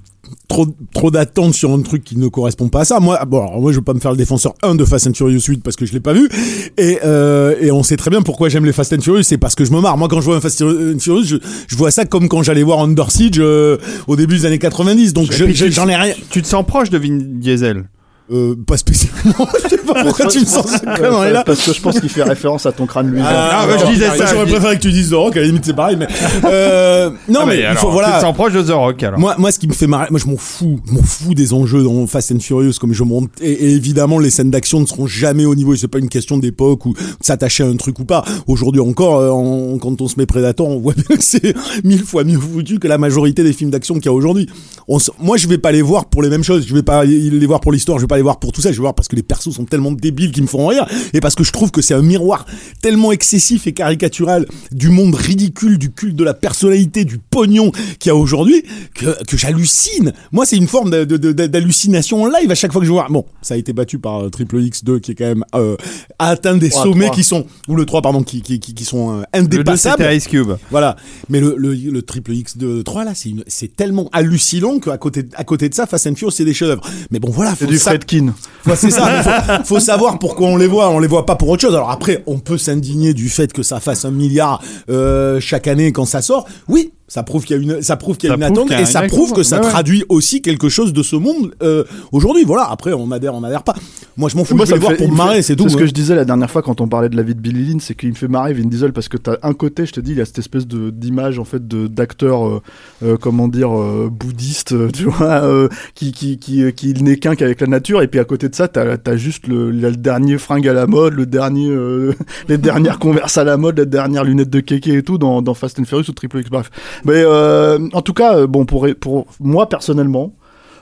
trop, trop d'attentes sur un truc qui ne correspond pas à ça. Moi, bon, alors, moi, je veux pas me faire le défenseur 1 de Fast and Furious 8 parce que je l'ai pas vu. Et, euh, et on sait très bien pourquoi j'aime les Fast and Furious, c'est parce que je me marre. Moi, quand je vois un Fast and Furious, je, je vois ça comme quand j'allais voir Under Siege euh, au début des années 90. Donc, je- j'en ai rien. Tu te sens proche de Vin Diesel? Euh, pas spécialement. je sais pas pourquoi tu me sens ce connerie là. Parce que je pense qu'il fait référence à ton crâne luisant. Ah, bah, je bon, disais bah, ça, J'aurais je préféré que tu dises The Rock, à la limite c'est pareil, mais euh, non Ah, mais, il alors, faut voilà. Tu te sens proche de The Rock alors. Moi, moi, ce qui me fait marrer, moi, je m'en fous, je m'en fous des enjeux dans Fast and Furious, comme je monte. Et, et évidemment, les scènes d'action ne seront jamais au niveau. Et c'est pas une question d'époque ou de s'attacher à un truc ou pas. Aujourd'hui encore, euh, en- quand on se met Predator, on voit bien que c'est mille fois mieux foutu que la majorité des films d'action qu'il y a aujourd'hui. On Moi, je vais pas les voir pour les mêmes choses. Je vais pas les voir pour l'histoire. Je vais pas les voir pour tout ça. Je vais voir parce que les persos sont tellement débiles qu'ils me font rire et parce que je trouve que c'est un miroir tellement excessif et caricatural du monde ridicule, du culte de la personnalité, du pognon qu'il y a aujourd'hui que, que j'hallucine. Moi, c'est une forme d'hallucination en live à chaque fois que je vois. Bon, ça a été battu par euh, Triple X2 qui est quand même euh, a atteint des sommets qui sont ou le 3 pardon qui qui, qui, qui sont euh, le 2 indépassables. c'était Ice Cube. Voilà. Mais le, le, le triple X de 3 là, c'est tellement hallucinant qu'à côté, à côté de ça, Fast and Furious, c'est des chefs-d'œuvre. Mais bon, voilà. C'est faut du Fred Birkin. Ouais, c'est ça. faut savoir pourquoi on les voit. On les voit pas pour autre chose. Alors après, on peut s'indigner du fait que ça fasse un milliard euh, chaque année quand ça sort. Oui, ça prouve qu'il y a une, ça prouve qu'il y a Ça une attente a et ça prouve que ça Ouais, ouais. traduit aussi quelque chose de ce monde euh, aujourd'hui. Voilà. Après, on adhère, on adhère pas. Moi, je m'en fous. Moi, je vais le voir fait- pour me marrer, c'est tout. ce hein. que je disais la dernière fois quand on parlait de la vie de Billy Lynn, c'est qu'il me fait marrer Vin Diesel parce que t'as un côté, je te dis, il y a cette espèce de d'image en fait de d'acteur, euh, euh, comment dire, euh, bouddhiste, euh, tu vois, euh, qui qui qui qui n'est qu'un qu'avec la nature, et puis à côté de ça, t'as as juste le, le dernier fringue à la mode, le dernier, euh, les dernières converses à la mode, les dernières lunettes de kéké et tout dans dans Fast and Furious ou Triple X, bref. Mais euh, en tout cas, euh, bon pour pour moi personnellement.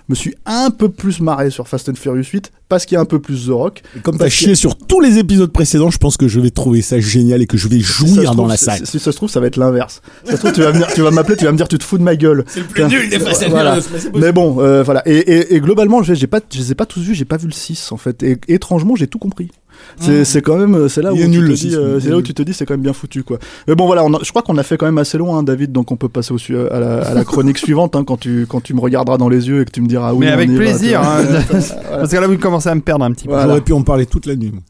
Me suis un peu plus marré sur Fast and Furious 8 parce qu'il y a un peu plus The Rock. Et Comme t'as chié sur tous les épisodes précédents, je pense que je vais trouver ça génial et que je vais jouir trouve, dans la si- salle. Si ça se trouve, ça va être l'inverse. Si ça se trouve, tu vas venir, tu vas m'appeler, tu vas me dire, tu te fous de ma gueule. C'est le plus nul des Fast and voilà. Furious, mais bon, euh, voilà. Et, et, et globalement, j'ai j'ai pas, je les ai pas tous vus, j'ai pas vu le 6 en fait. Et étrangement, j'ai tout compris. C'est c'est quand même, c'est là où tu te dis, euh, c'est là où tu te dis, c'est quand même bien foutu quoi. Mais bon, voilà, on a- je crois qu'on a fait quand même assez loin, hein, David. Donc on peut passer au, su- à, la, à la chronique suivante hein, quand tu quand tu me regarderas dans les yeux et que tu me diras oui. Mais avec va, plaisir. hein. Parce que là, vous commencez à me perdre un petit peu. Voilà. J'aurais pu en parler toute la nuit. moi.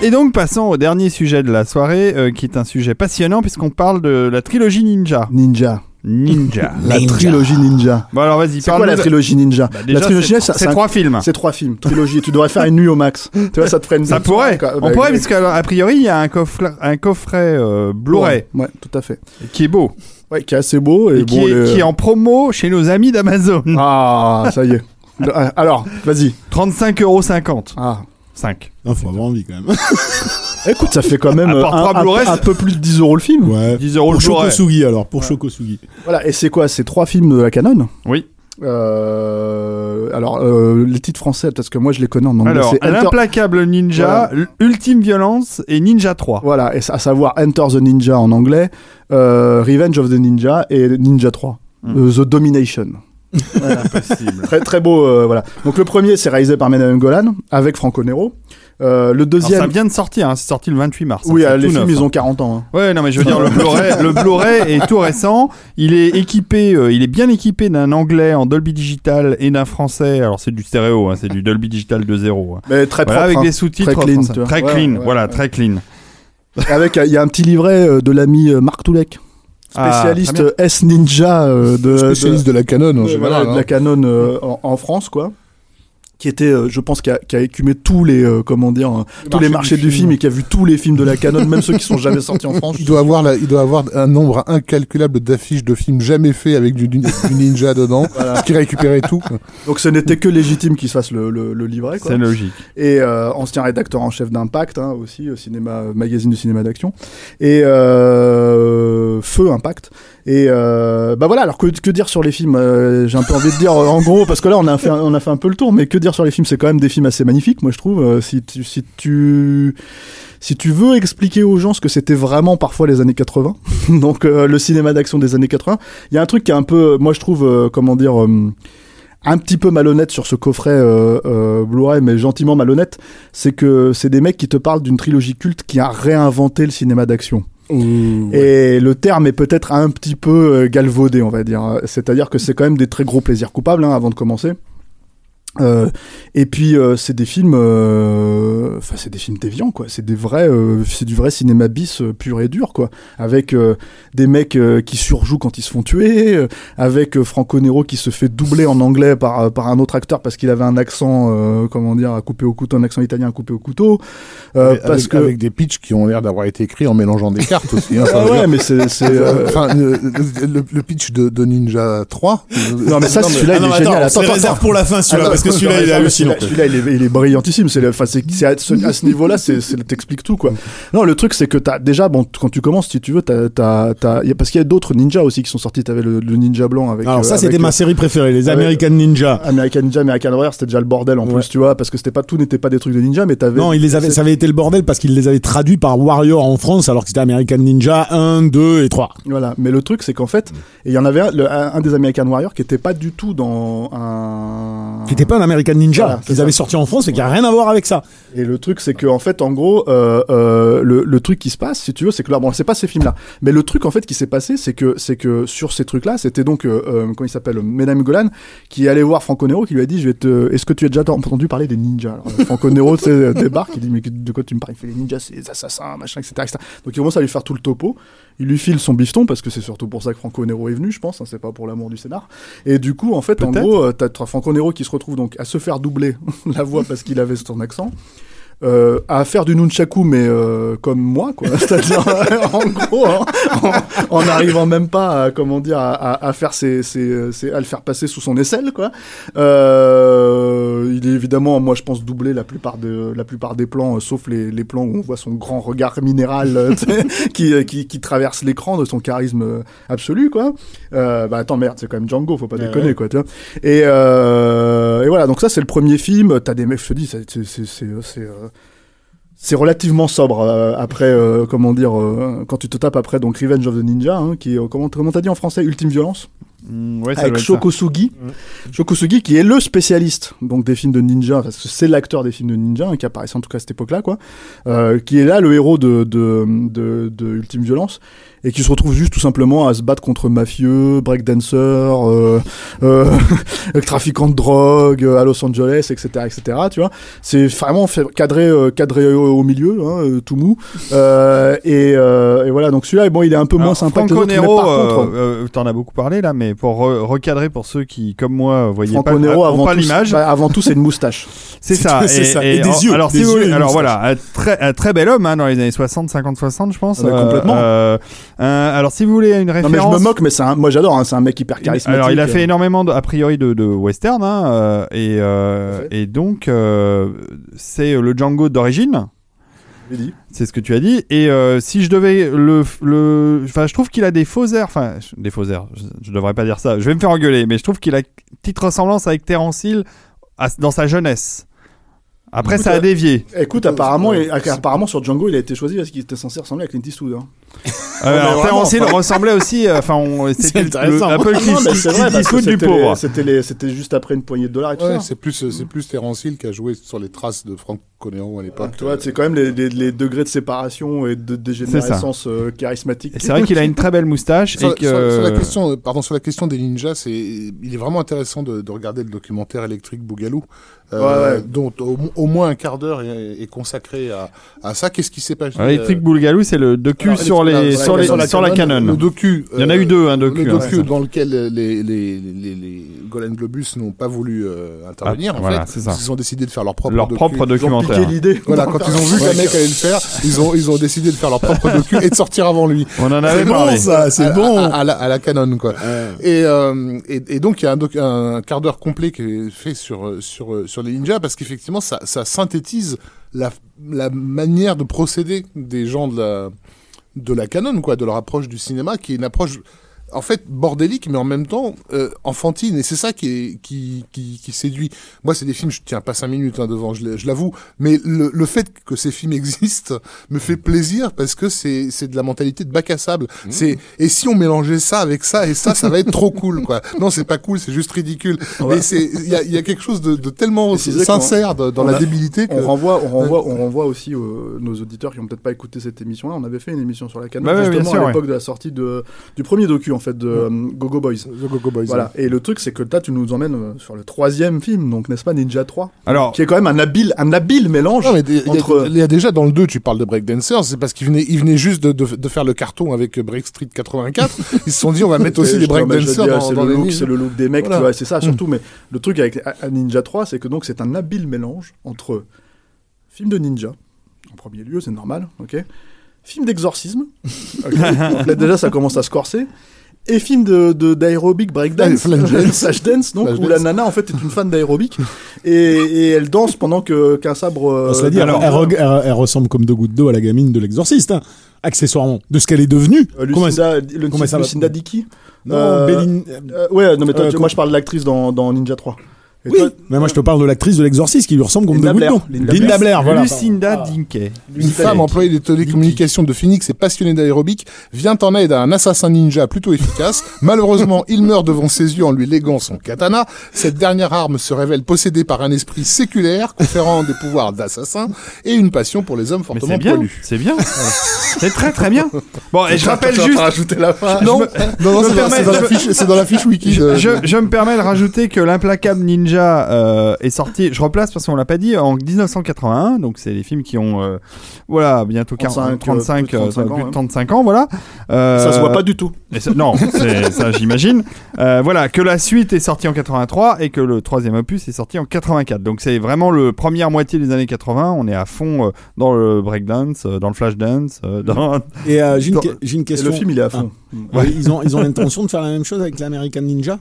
Et donc, passons au dernier sujet de la soirée, euh, qui est un sujet passionnant, puisqu'on parle de la trilogie Ninja. Ninja. Ninja. La trilogie Ninja. Bon, alors vas-y, C'est parle quoi la trilogie Ninja Déjà, La trilogie c'est- Ninja, c'est un- trois films. C'est trois films, trilogie. tu devrais faire une nuit au max. Tu vois, ça te ferait une. Ça pourrait. Quoi, On bah, pourrait, parce qu'a priori, il y a un coffret, un coffret euh, Blu-ray Ouais, tout à fait. qui est beau. Ouais, qui est assez beau et, Et qui, bon. est, les- qui est en promo chez nos amis d'Amazon. Ah, ça y est. Ah, Alors, vas-y. 35,50€. Ah. 5. Il faut avoir envie quand même. Écoute, ça fait quand même euh, un, peu plus de 10 euros le film. Ouais. 10 euros Pour. Shokosugi alors, pour Shokosugi. Voilà, et c'est quoi C'est trois films de la canon? Oui. Euh, alors, euh, les titres français, parce que moi je les connais en anglais. Alors, Enter- l'implacable Ninja, Ultime Violence et Ninja 3. Voilà, et à savoir Enter the Ninja en anglais, euh, Revenge of the Ninja et Ninja 3. Hmm. The Domination. Impossible. Très très beau, euh, voilà. Donc le premier c'est réalisé par Menahem Golan avec Franco Nero. Euh, le Alors, deuxième, ça vient de sortir, hein, c'est sorti le 28 mars. oui, hein, euh, c'est les films neuf, ils hein. ont 40 ans. hein. Ouais, non, mais je veux dire, le Blu-ray, le Blu-ray est tout récent. Il est équipé, euh, il est bien équipé d'un anglais en Dolby Digital et d'un français. Alors, c'est du stéréo, hein, c'est du Dolby Digital 2.0. hein. Mais très Voilà, propre. avec hein. des sous-titres Très clean. Très clean, ouais, voilà, ouais. très clean. Avec il y a un petit livret euh, de l'ami euh, Marc Toulek, spécialiste très bien. euh, S Ninja euh, de, Spécialiste de la canon en de- général. voilà, de hein. la canon euh, en, en France quoi. Qui était, euh, je pense, qui a, qui a écumé tous les, euh, comment dire, euh, tous les marchés du film et qui a vu tous les films de la canon, même ceux qui sont jamais sortis en France. Il doit avoir la- il doit avoir un nombre incalculable d'affiches de films jamais faits avec du, du- du ninja dedans, Voilà. qui récupérait tout. Donc ce n'était que légitime qu'il se fasse le, le, le livret. Quoi. C'est logique. et euh, ancien rédacteur en chef d'Impact hein, aussi, euh, cinéma, magazine de cinéma d'action, et euh, Feu Impact. Et euh, bah voilà, alors que, dire sur les films Euh, J'ai un peu envie de dire euh, en gros, parce que là on a, fait, on a fait un peu le tour, mais que dire sur les films C'est quand même des films assez magnifiques, moi je trouve. Euh, si, tu, si tu si tu veux expliquer aux gens ce que c'était vraiment parfois les années 80, donc le cinéma d'action des années 80, il y a un truc qui est un peu, moi je trouve, comment dire, un petit peu malhonnête sur ce coffret euh, Blu-ray, mais gentiment malhonnête, c'est que c'est des mecs qui te parlent d'une trilogie culte qui a réinventé le cinéma d'action. Et le terme est peut-être un petit peu euh, galvaudé, on va dire. C'est-à-dire que c'est quand même des très gros plaisirs coupables hein, avant de commencer. Euh, et puis euh, c'est des films, euh, enfin c'est des films déviants quoi. C'est des vrais, euh, c'est du vrai cinéma bis euh, pur et dur quoi. Avec euh, des mecs euh, qui surjouent quand ils se font tuer, euh, avec euh, Franco Nero qui se fait doubler en anglais par euh, par un autre acteur parce qu'il avait un accent, euh, comment dire, à couper au couteau, un accent italien à couper au couteau. Euh, avec, parce que avec des pitchs qui ont l'air d'avoir été écrits en mélangeant des cartes aussi. hein. Ah ouais, dire, mais c'est c'est euh, Enfin, euh, le, le pitch de, de Ninja 3. non mais ça celui-là Ah il non, est génial. attends, réserve attends. pour la fin celui-là, Ah, parce que celui-là il est hallucinant. Celui-là, il est, il est brillantissime. C'est, le- enfin, c'est, ce, à ce niveau-là, c'est, t'explique tout, quoi. Non, le truc, c'est que t'as, déjà, bon, quand tu commences, si tu veux, t'as, parce qu'il y a d'autres ninjas aussi qui sont sortis. T'avais le, le ninja blanc avec. Alors euh, ça avec, c'était euh, ma série préférée, les avec- American Ninja. American Ninja, American Warrior, c'était déjà le bordel en Ouais. plus, tu vois, parce que c'était pas tout n'était pas des trucs de ninja, mais t'avais. Non, il les avait, ça avait été le bordel parce qu'il les avait traduits par Warrior en France alors que c'était American Ninja 1, 2 et 3. Voilà, mais le truc c'est qu'en fait, il y en avait un, le- un, un des American Warrior qui était pas du tout dans un. Qui était pas un American Ninja Voilà, qu'ils avaient sorti en France et qui a rien à voir avec ça. Et le truc, c'est que en fait, en gros, euh, euh, le, le truc qui se passe, si tu veux, c'est que là, bon, c'est pas ces films-là, mais le truc en fait qui s'est passé, c'est que c'est que sur ces trucs-là, c'était donc euh, euh, comment il s'appelle, Mesdames Golan, qui allait voir Franco Nero, qui lui a dit, je vais te, est-ce que tu as déjà entendu parler des ninjas? Alors, euh, Franco Nero, sais, débarque, il dit, mais de quoi tu me parles? Il fait les ninjas, c'est les assassins, machin, etc., etc. Donc il commence à lui faire tout le topo. Il lui file son bifton parce que c'est surtout pour ça que Franco Nero est venu, je pense. hein, c'est pas pour l'amour du scénar. Et du coup, en fait, en gros, euh, t'as t'as Franco Nero qui se retrouve donc à se faire doubler la voix parce qu'il avait son accent. Euh, à faire du nunchaku mais euh, comme moi quoi. C'est-à-dire en gros hein, en, n'arrivant même pas à comment dire à, à- à faire ses, ses- ses- à le faire passer sous son aisselle quoi. Euh, il est évidemment moi je pense doublé la plupart de la plupart des plans euh, sauf les, les plans où on voit son grand regard minéral euh, qui, euh, qui qui traverse l'écran de son charisme absolu quoi. Euh, bah attends merde c'est quand même Django faut pas Ouais, déconner ouais. quoi tu vois. Et, euh, et voilà donc ça c'est le premier film. T'as des mecs je te dis c'est c'est relativement sobre euh, après euh, comment dire euh, quand tu te tapes après donc Revenge of the Ninja hein, qui est euh, comment comment t'as dit en français Ultime Violence Mm, ouais, ça avec. Shokosugi. Shokosugi qui est le spécialiste donc des films de ninja parce que c'est l'acteur des films de ninja hein, qui apparaissait en tout cas à cette époque là quoi euh, qui est là le héros de de, de de Ultime Violence et qui se retrouve juste tout simplement à se battre contre mafieux, breakdancers, euh, euh, trafiquants de drogue euh, à Los Angeles, etc., etc. Tu vois, c'est vraiment fait, cadré, euh, cadré au, au milieu, hein, euh, tout mou. Euh, et, euh, et voilà, donc celui-là, bon, il est un peu moins sympa que les Franco autres, euh, euh, t'en as beaucoup parlé là, mais pour re- recadrer pour ceux qui, comme moi, voyaient Franco pas, Nero, avant pas l'image. bah, avant tout, c'est une moustache. C'est ça. C'est ça. Et des yeux, Alors, des si yeux et alors voilà, un très, un très bel homme hein, dans les années 60, 50, 60, je pense. Ah bah, complètement. Euh, alors, si vous voulez une Non, référence. mais je me moque, mais c'est un, moi j'adore, hein, c'est un mec hyper charismatique. Alors, il a fait euh, énormément, de, a priori, de, de western, hein, euh, et, euh, fait. donc, euh, c'est le Django d'origine. C'est ce que tu as dit. Et euh, si je devais le, le, enfin, je trouve qu'il a des faux airs. Enfin, des faux airs. Je, je devrais pas dire ça. Je vais me faire engueuler, mais je trouve qu'il a une petite ressemblance avec Terence Hill à- dans sa jeunesse. Après, Écoute, ça a dévié. Écoute, apparemment, il- apparemment sur Django, il a été choisi parce qu'il était censé ressembler à Clint Eastwood. Hein. Euh, alors, Terence Hill ressemblait aussi. euh, Enfin, on- c'était un peu le Eastwood du c'était pauvre. les- C'était juste après une poignée de dollars et tout Ouais, ça. c'est plus, c'est plus Terence Hill qui a joué sur les traces de Franco Nero à l'époque. Tu vois, c'est quand même les, les- les degrés de séparation et de dégénérescence euh, charismatique. C'est vrai qu'il a une très belle moustache. Sur, et que... sur- sur la question, euh, pardon, sur la question des ninjas, c'est, il est vraiment intéressant de, de regarder le documentaire électrique Bougalou, euh, Ouais, ouais. dont au, au moins un quart d'heure est, est consacré à, à ça. Qu'est-ce qui s'est passé Alors, Electric Boogaloo, c'est le docu alors, sur la- les, sur les, sur la sur la Canon. Le docu. Il y en a eu deux, un docu, Le hein, docu c'est dans lequel les, les, les, les, les Golden Globus n'ont pas voulu euh, intervenir. Ah, en voilà, fait, c'est ça. Ils ont décidé de faire leur propre Leur docu. propre Ils ont documentaire. piqué l'idée. Voilà, quand ils ont vu qu'un mec allait le faire, ils ont, ils ont décidé de faire leur propre docu et de sortir avant lui. On en avait C'est parlé. bon ça, c'est bon. à, la, à la canon quoi. Et, euh, donc il y a un, doc- un quart d'heure complet qui est fait sur euh, sur euh, les ninjas parce qu'effectivement ça ça synthétise la la manière de procéder des gens de la de la canon quoi, de leur approche du cinéma qui est une approche en fait bordélique mais en même temps euh, enfantine. Et c'est ça qui est qui, qui qui séduit. Moi c'est des films je tiens pas cinq minutes hein, devant je l'avoue. Mais le, le fait que ces films existent me fait plaisir parce que c'est c'est de la mentalité de bac à sable. C'est et si on mélangeait ça avec ça et ça ça va être trop cool quoi. Non c'est pas cool c'est juste ridicule. Mais c'est il y a y a quelque chose de, de tellement sincère dans on la a- débilité que On renvoie, on renvoie, on renvoie aussi euh, nos auditeurs qui ont peut-être pas écouté cette émission-là. On avait fait une émission sur la Canon Bah justement sûr, à l'époque de la sortie de, du premier docu en fait de euh, Gogo Boys. The Go-Go Boys Voilà. Et le truc, c'est que là, tu nous emmènes euh, sur le troisième film, donc n'est-ce pas Ninja 3 Alors, Qui est quand même un habile, un habile mélange Non, mais il y, a- entre. il y a déjà dans le 2, tu parles de breakdancers, c'est parce qu'ils venaient, ils venaient juste de, de, de faire le carton avec Break Street 84. ils se sont dit, on va mettre aussi veux breakdancers dans, c'est dans le look, le look des mecs, Voilà. tu vois, c'est ça surtout. Mais le truc avec Ninja 3, c'est que donc c'est un habile mélange entre film de ninja, en premier lieu, c'est normal, ok, film d'exorcisme, là déjà ça commence à se corser. Et film de d'aérobic breakdance, flash dance. donc Flash où la nana en fait est une fan d'aérobic et, et elle danse pendant que qu'un sabre. euh, Cela dit, elle, alors, elle reg- elle- elle ressemble comme deux gouttes d'eau à la gamine de l'exorciste, hein, accessoirement. De ce qu'elle est devenue. euh, Comment Lucinda, comment ça va Lucinda Dickey. Non, Euh, Béline- ouais, non mais toi, tu- moi je parle de l'actrice dans, dans Ninja 3. Et Oui, toi- mais moi je te parle de l'actrice de l'exorciste qui lui ressemble comme Linda deux Blair. Linda Linda Blair. Blair, voilà. Lucinda Dinky. Une femme employée des télécommunications de Phoenix et passionnée d'aérobic vient en aide à un assassin ninja plutôt efficace. Malheureusement, il meurt devant ses yeux en lui léguant son katana. Cette dernière arme se révèle possédée par un esprit séculaire, conférant des pouvoirs d'assassin et une passion pour les hommes Mais fortement c'est bien, poilus. c'est bien. c'est très très bien. Bon, et je rappelle juste. t'as rajouté la fin. Non, non, non, je c'est me dans, la fiche, c'est dans la fiche wiki. Je, de- je, je me permets de rajouter que l'implacable ninja euh, est sorti. Je replace parce qu'on l'a pas dit en 1981. Donc c'est les films qui ont euh, voilà bientôt 40, 35, 35, euh, euh, plus de 35 ans, plus de hein. 35 ans. Voilà. Euh, Ça se voit pas du tout. et ça- non, ça j'imagine. Euh, voilà, que la suite est sortie en 83 et que le troisième opus est sorti en 84. Donc c'est vraiment le première moitié des années 80. On est à fond euh, dans le breakdance, euh, dans le flash dance, euh, dans. Et euh, j'ai une, une Et question. le film, il est à fond. Ouais, Ils ont ils ont l'intention de faire la même chose avec l'American Ninja?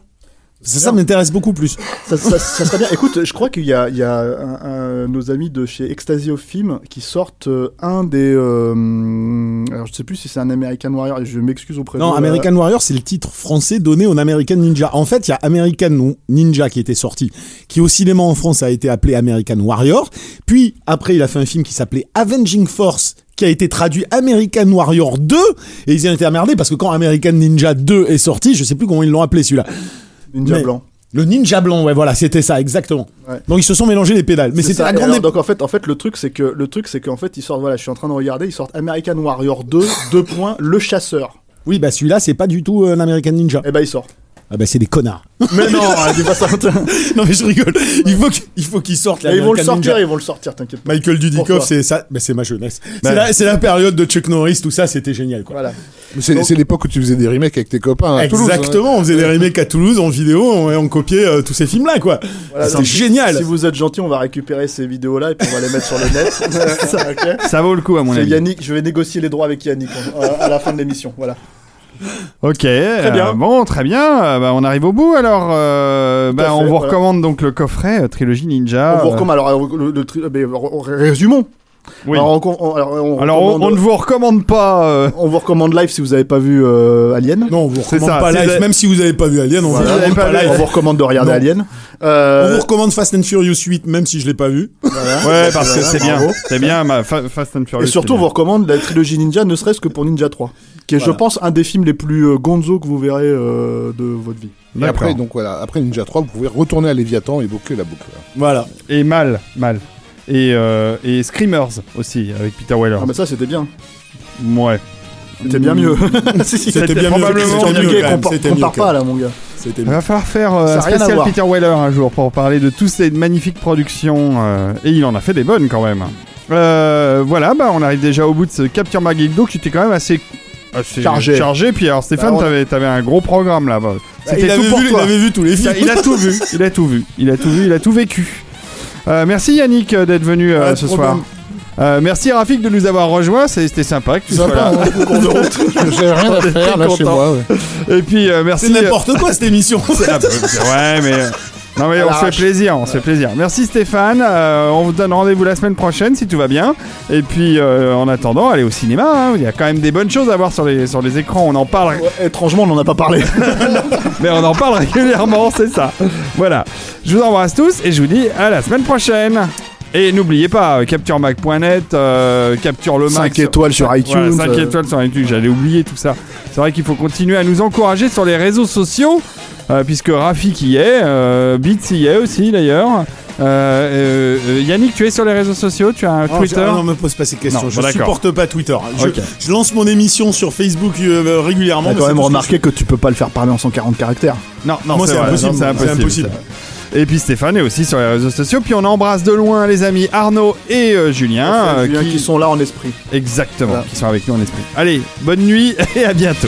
Ça, ça m'intéresse beaucoup plus. Ça, ça, ça serait bien. Écoute, je crois qu'il y a, il y a un- un- nos amis de chez Ecstasy of Film qui sortent euh, un des. euh, alors, je sais plus si c'est un American Warrior. Je m'excuse auprès Non, American Warrior, c'est le titre français donné au American Ninja. En fait, il y a American Ninja qui était sorti, qui au cinéma en France a été appelé American Warrior. Puis, après, il a fait un film qui s'appelait Avenging Force, qui a été traduit American Warrior 2. Et ils y ont été emmerdés parce que quand American Ninja 2 est sorti, je sais plus comment ils l'ont appelé celui-là. Ninja mais- Blanc. Le Ninja Blanc, ouais, voilà, c'était ça, exactement. Ouais. Donc ils se sont mélangés les pédales. Mais C'est c'était la grande alors, donc en fait, en fait, le truc c'est que le truc c'est qu'en fait ils sortent. Voilà, je suis en train de regarder. Ils sortent American Warrior 2, deux points, le chasseur. Oui, bah celui-là, c'est pas du tout euh, un American Ninja. Et ben il sort. Ah bah c'est des connards. Mais non, dis pas ça. non mais je rigole. Il faut qu'il il faut qu'ils sortent ils vont le sortir, Ninja. ils vont le sortir. T'inquiète pas. Michael. Dudikoff, c'est ça, mais c'est ma jeunesse. Bah. C'est la, période de Chuck Norris, tout ça, c'était génial, quoi. Voilà. C'est l'époque où tu faisais des remakes avec tes copains à Toulouse. hein. Exactement, on faisait des remakes à Toulouse en vidéo, on, et on copiait euh, tous ces films-là, quoi. Voilà, C'était génial. Si vous êtes gentil, on va récupérer ces vidéos-là et puis on va les mettre sur le net. Ça vaut le coup à mon avis. Yannick, je vais négocier les droits avec Yannick euh, à la fin de l'émission. Voilà. Ok, très bien. bon, très bien. Euh, bah, on arrive au bout alors. Euh, bah, on vous voilà. recommande donc le coffret euh, trilogie Ninja. on vous Euh, recommande. Alors, euh, le, le euh, euh, résumons. Oui. Alors, on, on- alors, on Alors, on, recommande- on ne vous recommande pas. euh, on vous recommande live si vous n'avez pas vu euh, Alien. Non, on vous recommande ça, pas live, avez- même si vous avez pas vu Alien, on Voilà. vous recommande pas pas vu- live. On vous recommande de regarder Non. Alien. On Euh, vous recommande Fast and Furious 8, même si je l'ai pas vu. Ouais, parce que c'est bien. C'est bien, ma Fa- Fast and Furious. et surtout, on vous recommande la trilogie Ninja, ne serait-ce que pour Ninja 3, qui est, je pense, un des films les plus gonzo que vous verrez euh, de votre vie. Et après, donc voilà, après Ninja 3, vous pouvez retourner à Léviathan et boucler la boucle. Voilà. Et mal, mal. Et, euh, et Screamers aussi avec Peter Weller. Ah, mais ça, c'était bien. Ouais. C'était bien mieux. Si, si. C'était bien mieux. probablement C'était mieux, quand même, c'était compare mieux, quand pas là, mon gars. Il mieux. va falloir faire euh, un spécial. Peter Weller un jour pour parler de toutes ces magnifiques productions. euh, et il en a fait des bonnes quand même. Euh, voilà, bah on arrive déjà au bout de ce Capture Magildo qui était quand même assez, assez Chargé. Chargé. Puis alors Stéphane, Bah, t'avais, t'avais un gros programme là. Bah, C'était il, avait vu, il avait vu tous les films. Il a tout vu, il a tout vu, il a tout vu, il a tout vécu. Euh, merci Yannick euh, d'être venu euh, ce problème. soir. Euh, merci Rafik de nous avoir rejoints, c'était sympa que tu sois là. J'ai rien à faire là chez moi. ouais. Et puis euh, merci. C'est n'importe quoi cette émission. Ouais, mais. Non mais on se fait plaisir, on se fait plaisir. Merci Stéphane, euh, on vous donne rendez-vous la semaine prochaine si tout va bien. Et puis euh, en attendant, allez au cinéma, hein. il y a quand même des bonnes choses à voir sur les, sur les écrans, on en parle, Ouais, étrangement, on n'en a pas parlé. mais on en parle régulièrement, c'est ça. Voilà, je vous embrasse tous et je vous dis à la semaine prochaine. Et n'oubliez pas, euh, capturemac.net, euh, capture le max. 5 étoiles sur iTunes. 5 euh, étoiles sur iTunes, j'allais oublier tout ça. C'est vrai qu'il faut continuer à nous encourager sur les réseaux sociaux, puisque Rafik y est, euh, Beats y est aussi d'ailleurs. Euh, euh, euh, Yannick, tu es sur les réseaux sociaux Tu as un Oh, Twitter je- ah non, me pose pas ces questions. Non, je bon, supporte pas Twitter. Je, lance mon émission sur Facebook euh, régulièrement. T'as mais quand même que remarqué que tu peux pas le faire parler en 140 caractères. Non, non, Moi, c'est impossible. non, impossible. impossible. Et puis Stéphane est aussi sur les réseaux sociaux. Puis on embrasse de loin les amis Arnaud et euh, Julien, euh, Julien qui... qui sont là en esprit. exactement, Voilà. qui sont avec nous en esprit. Allez, bonne nuit et à bientôt.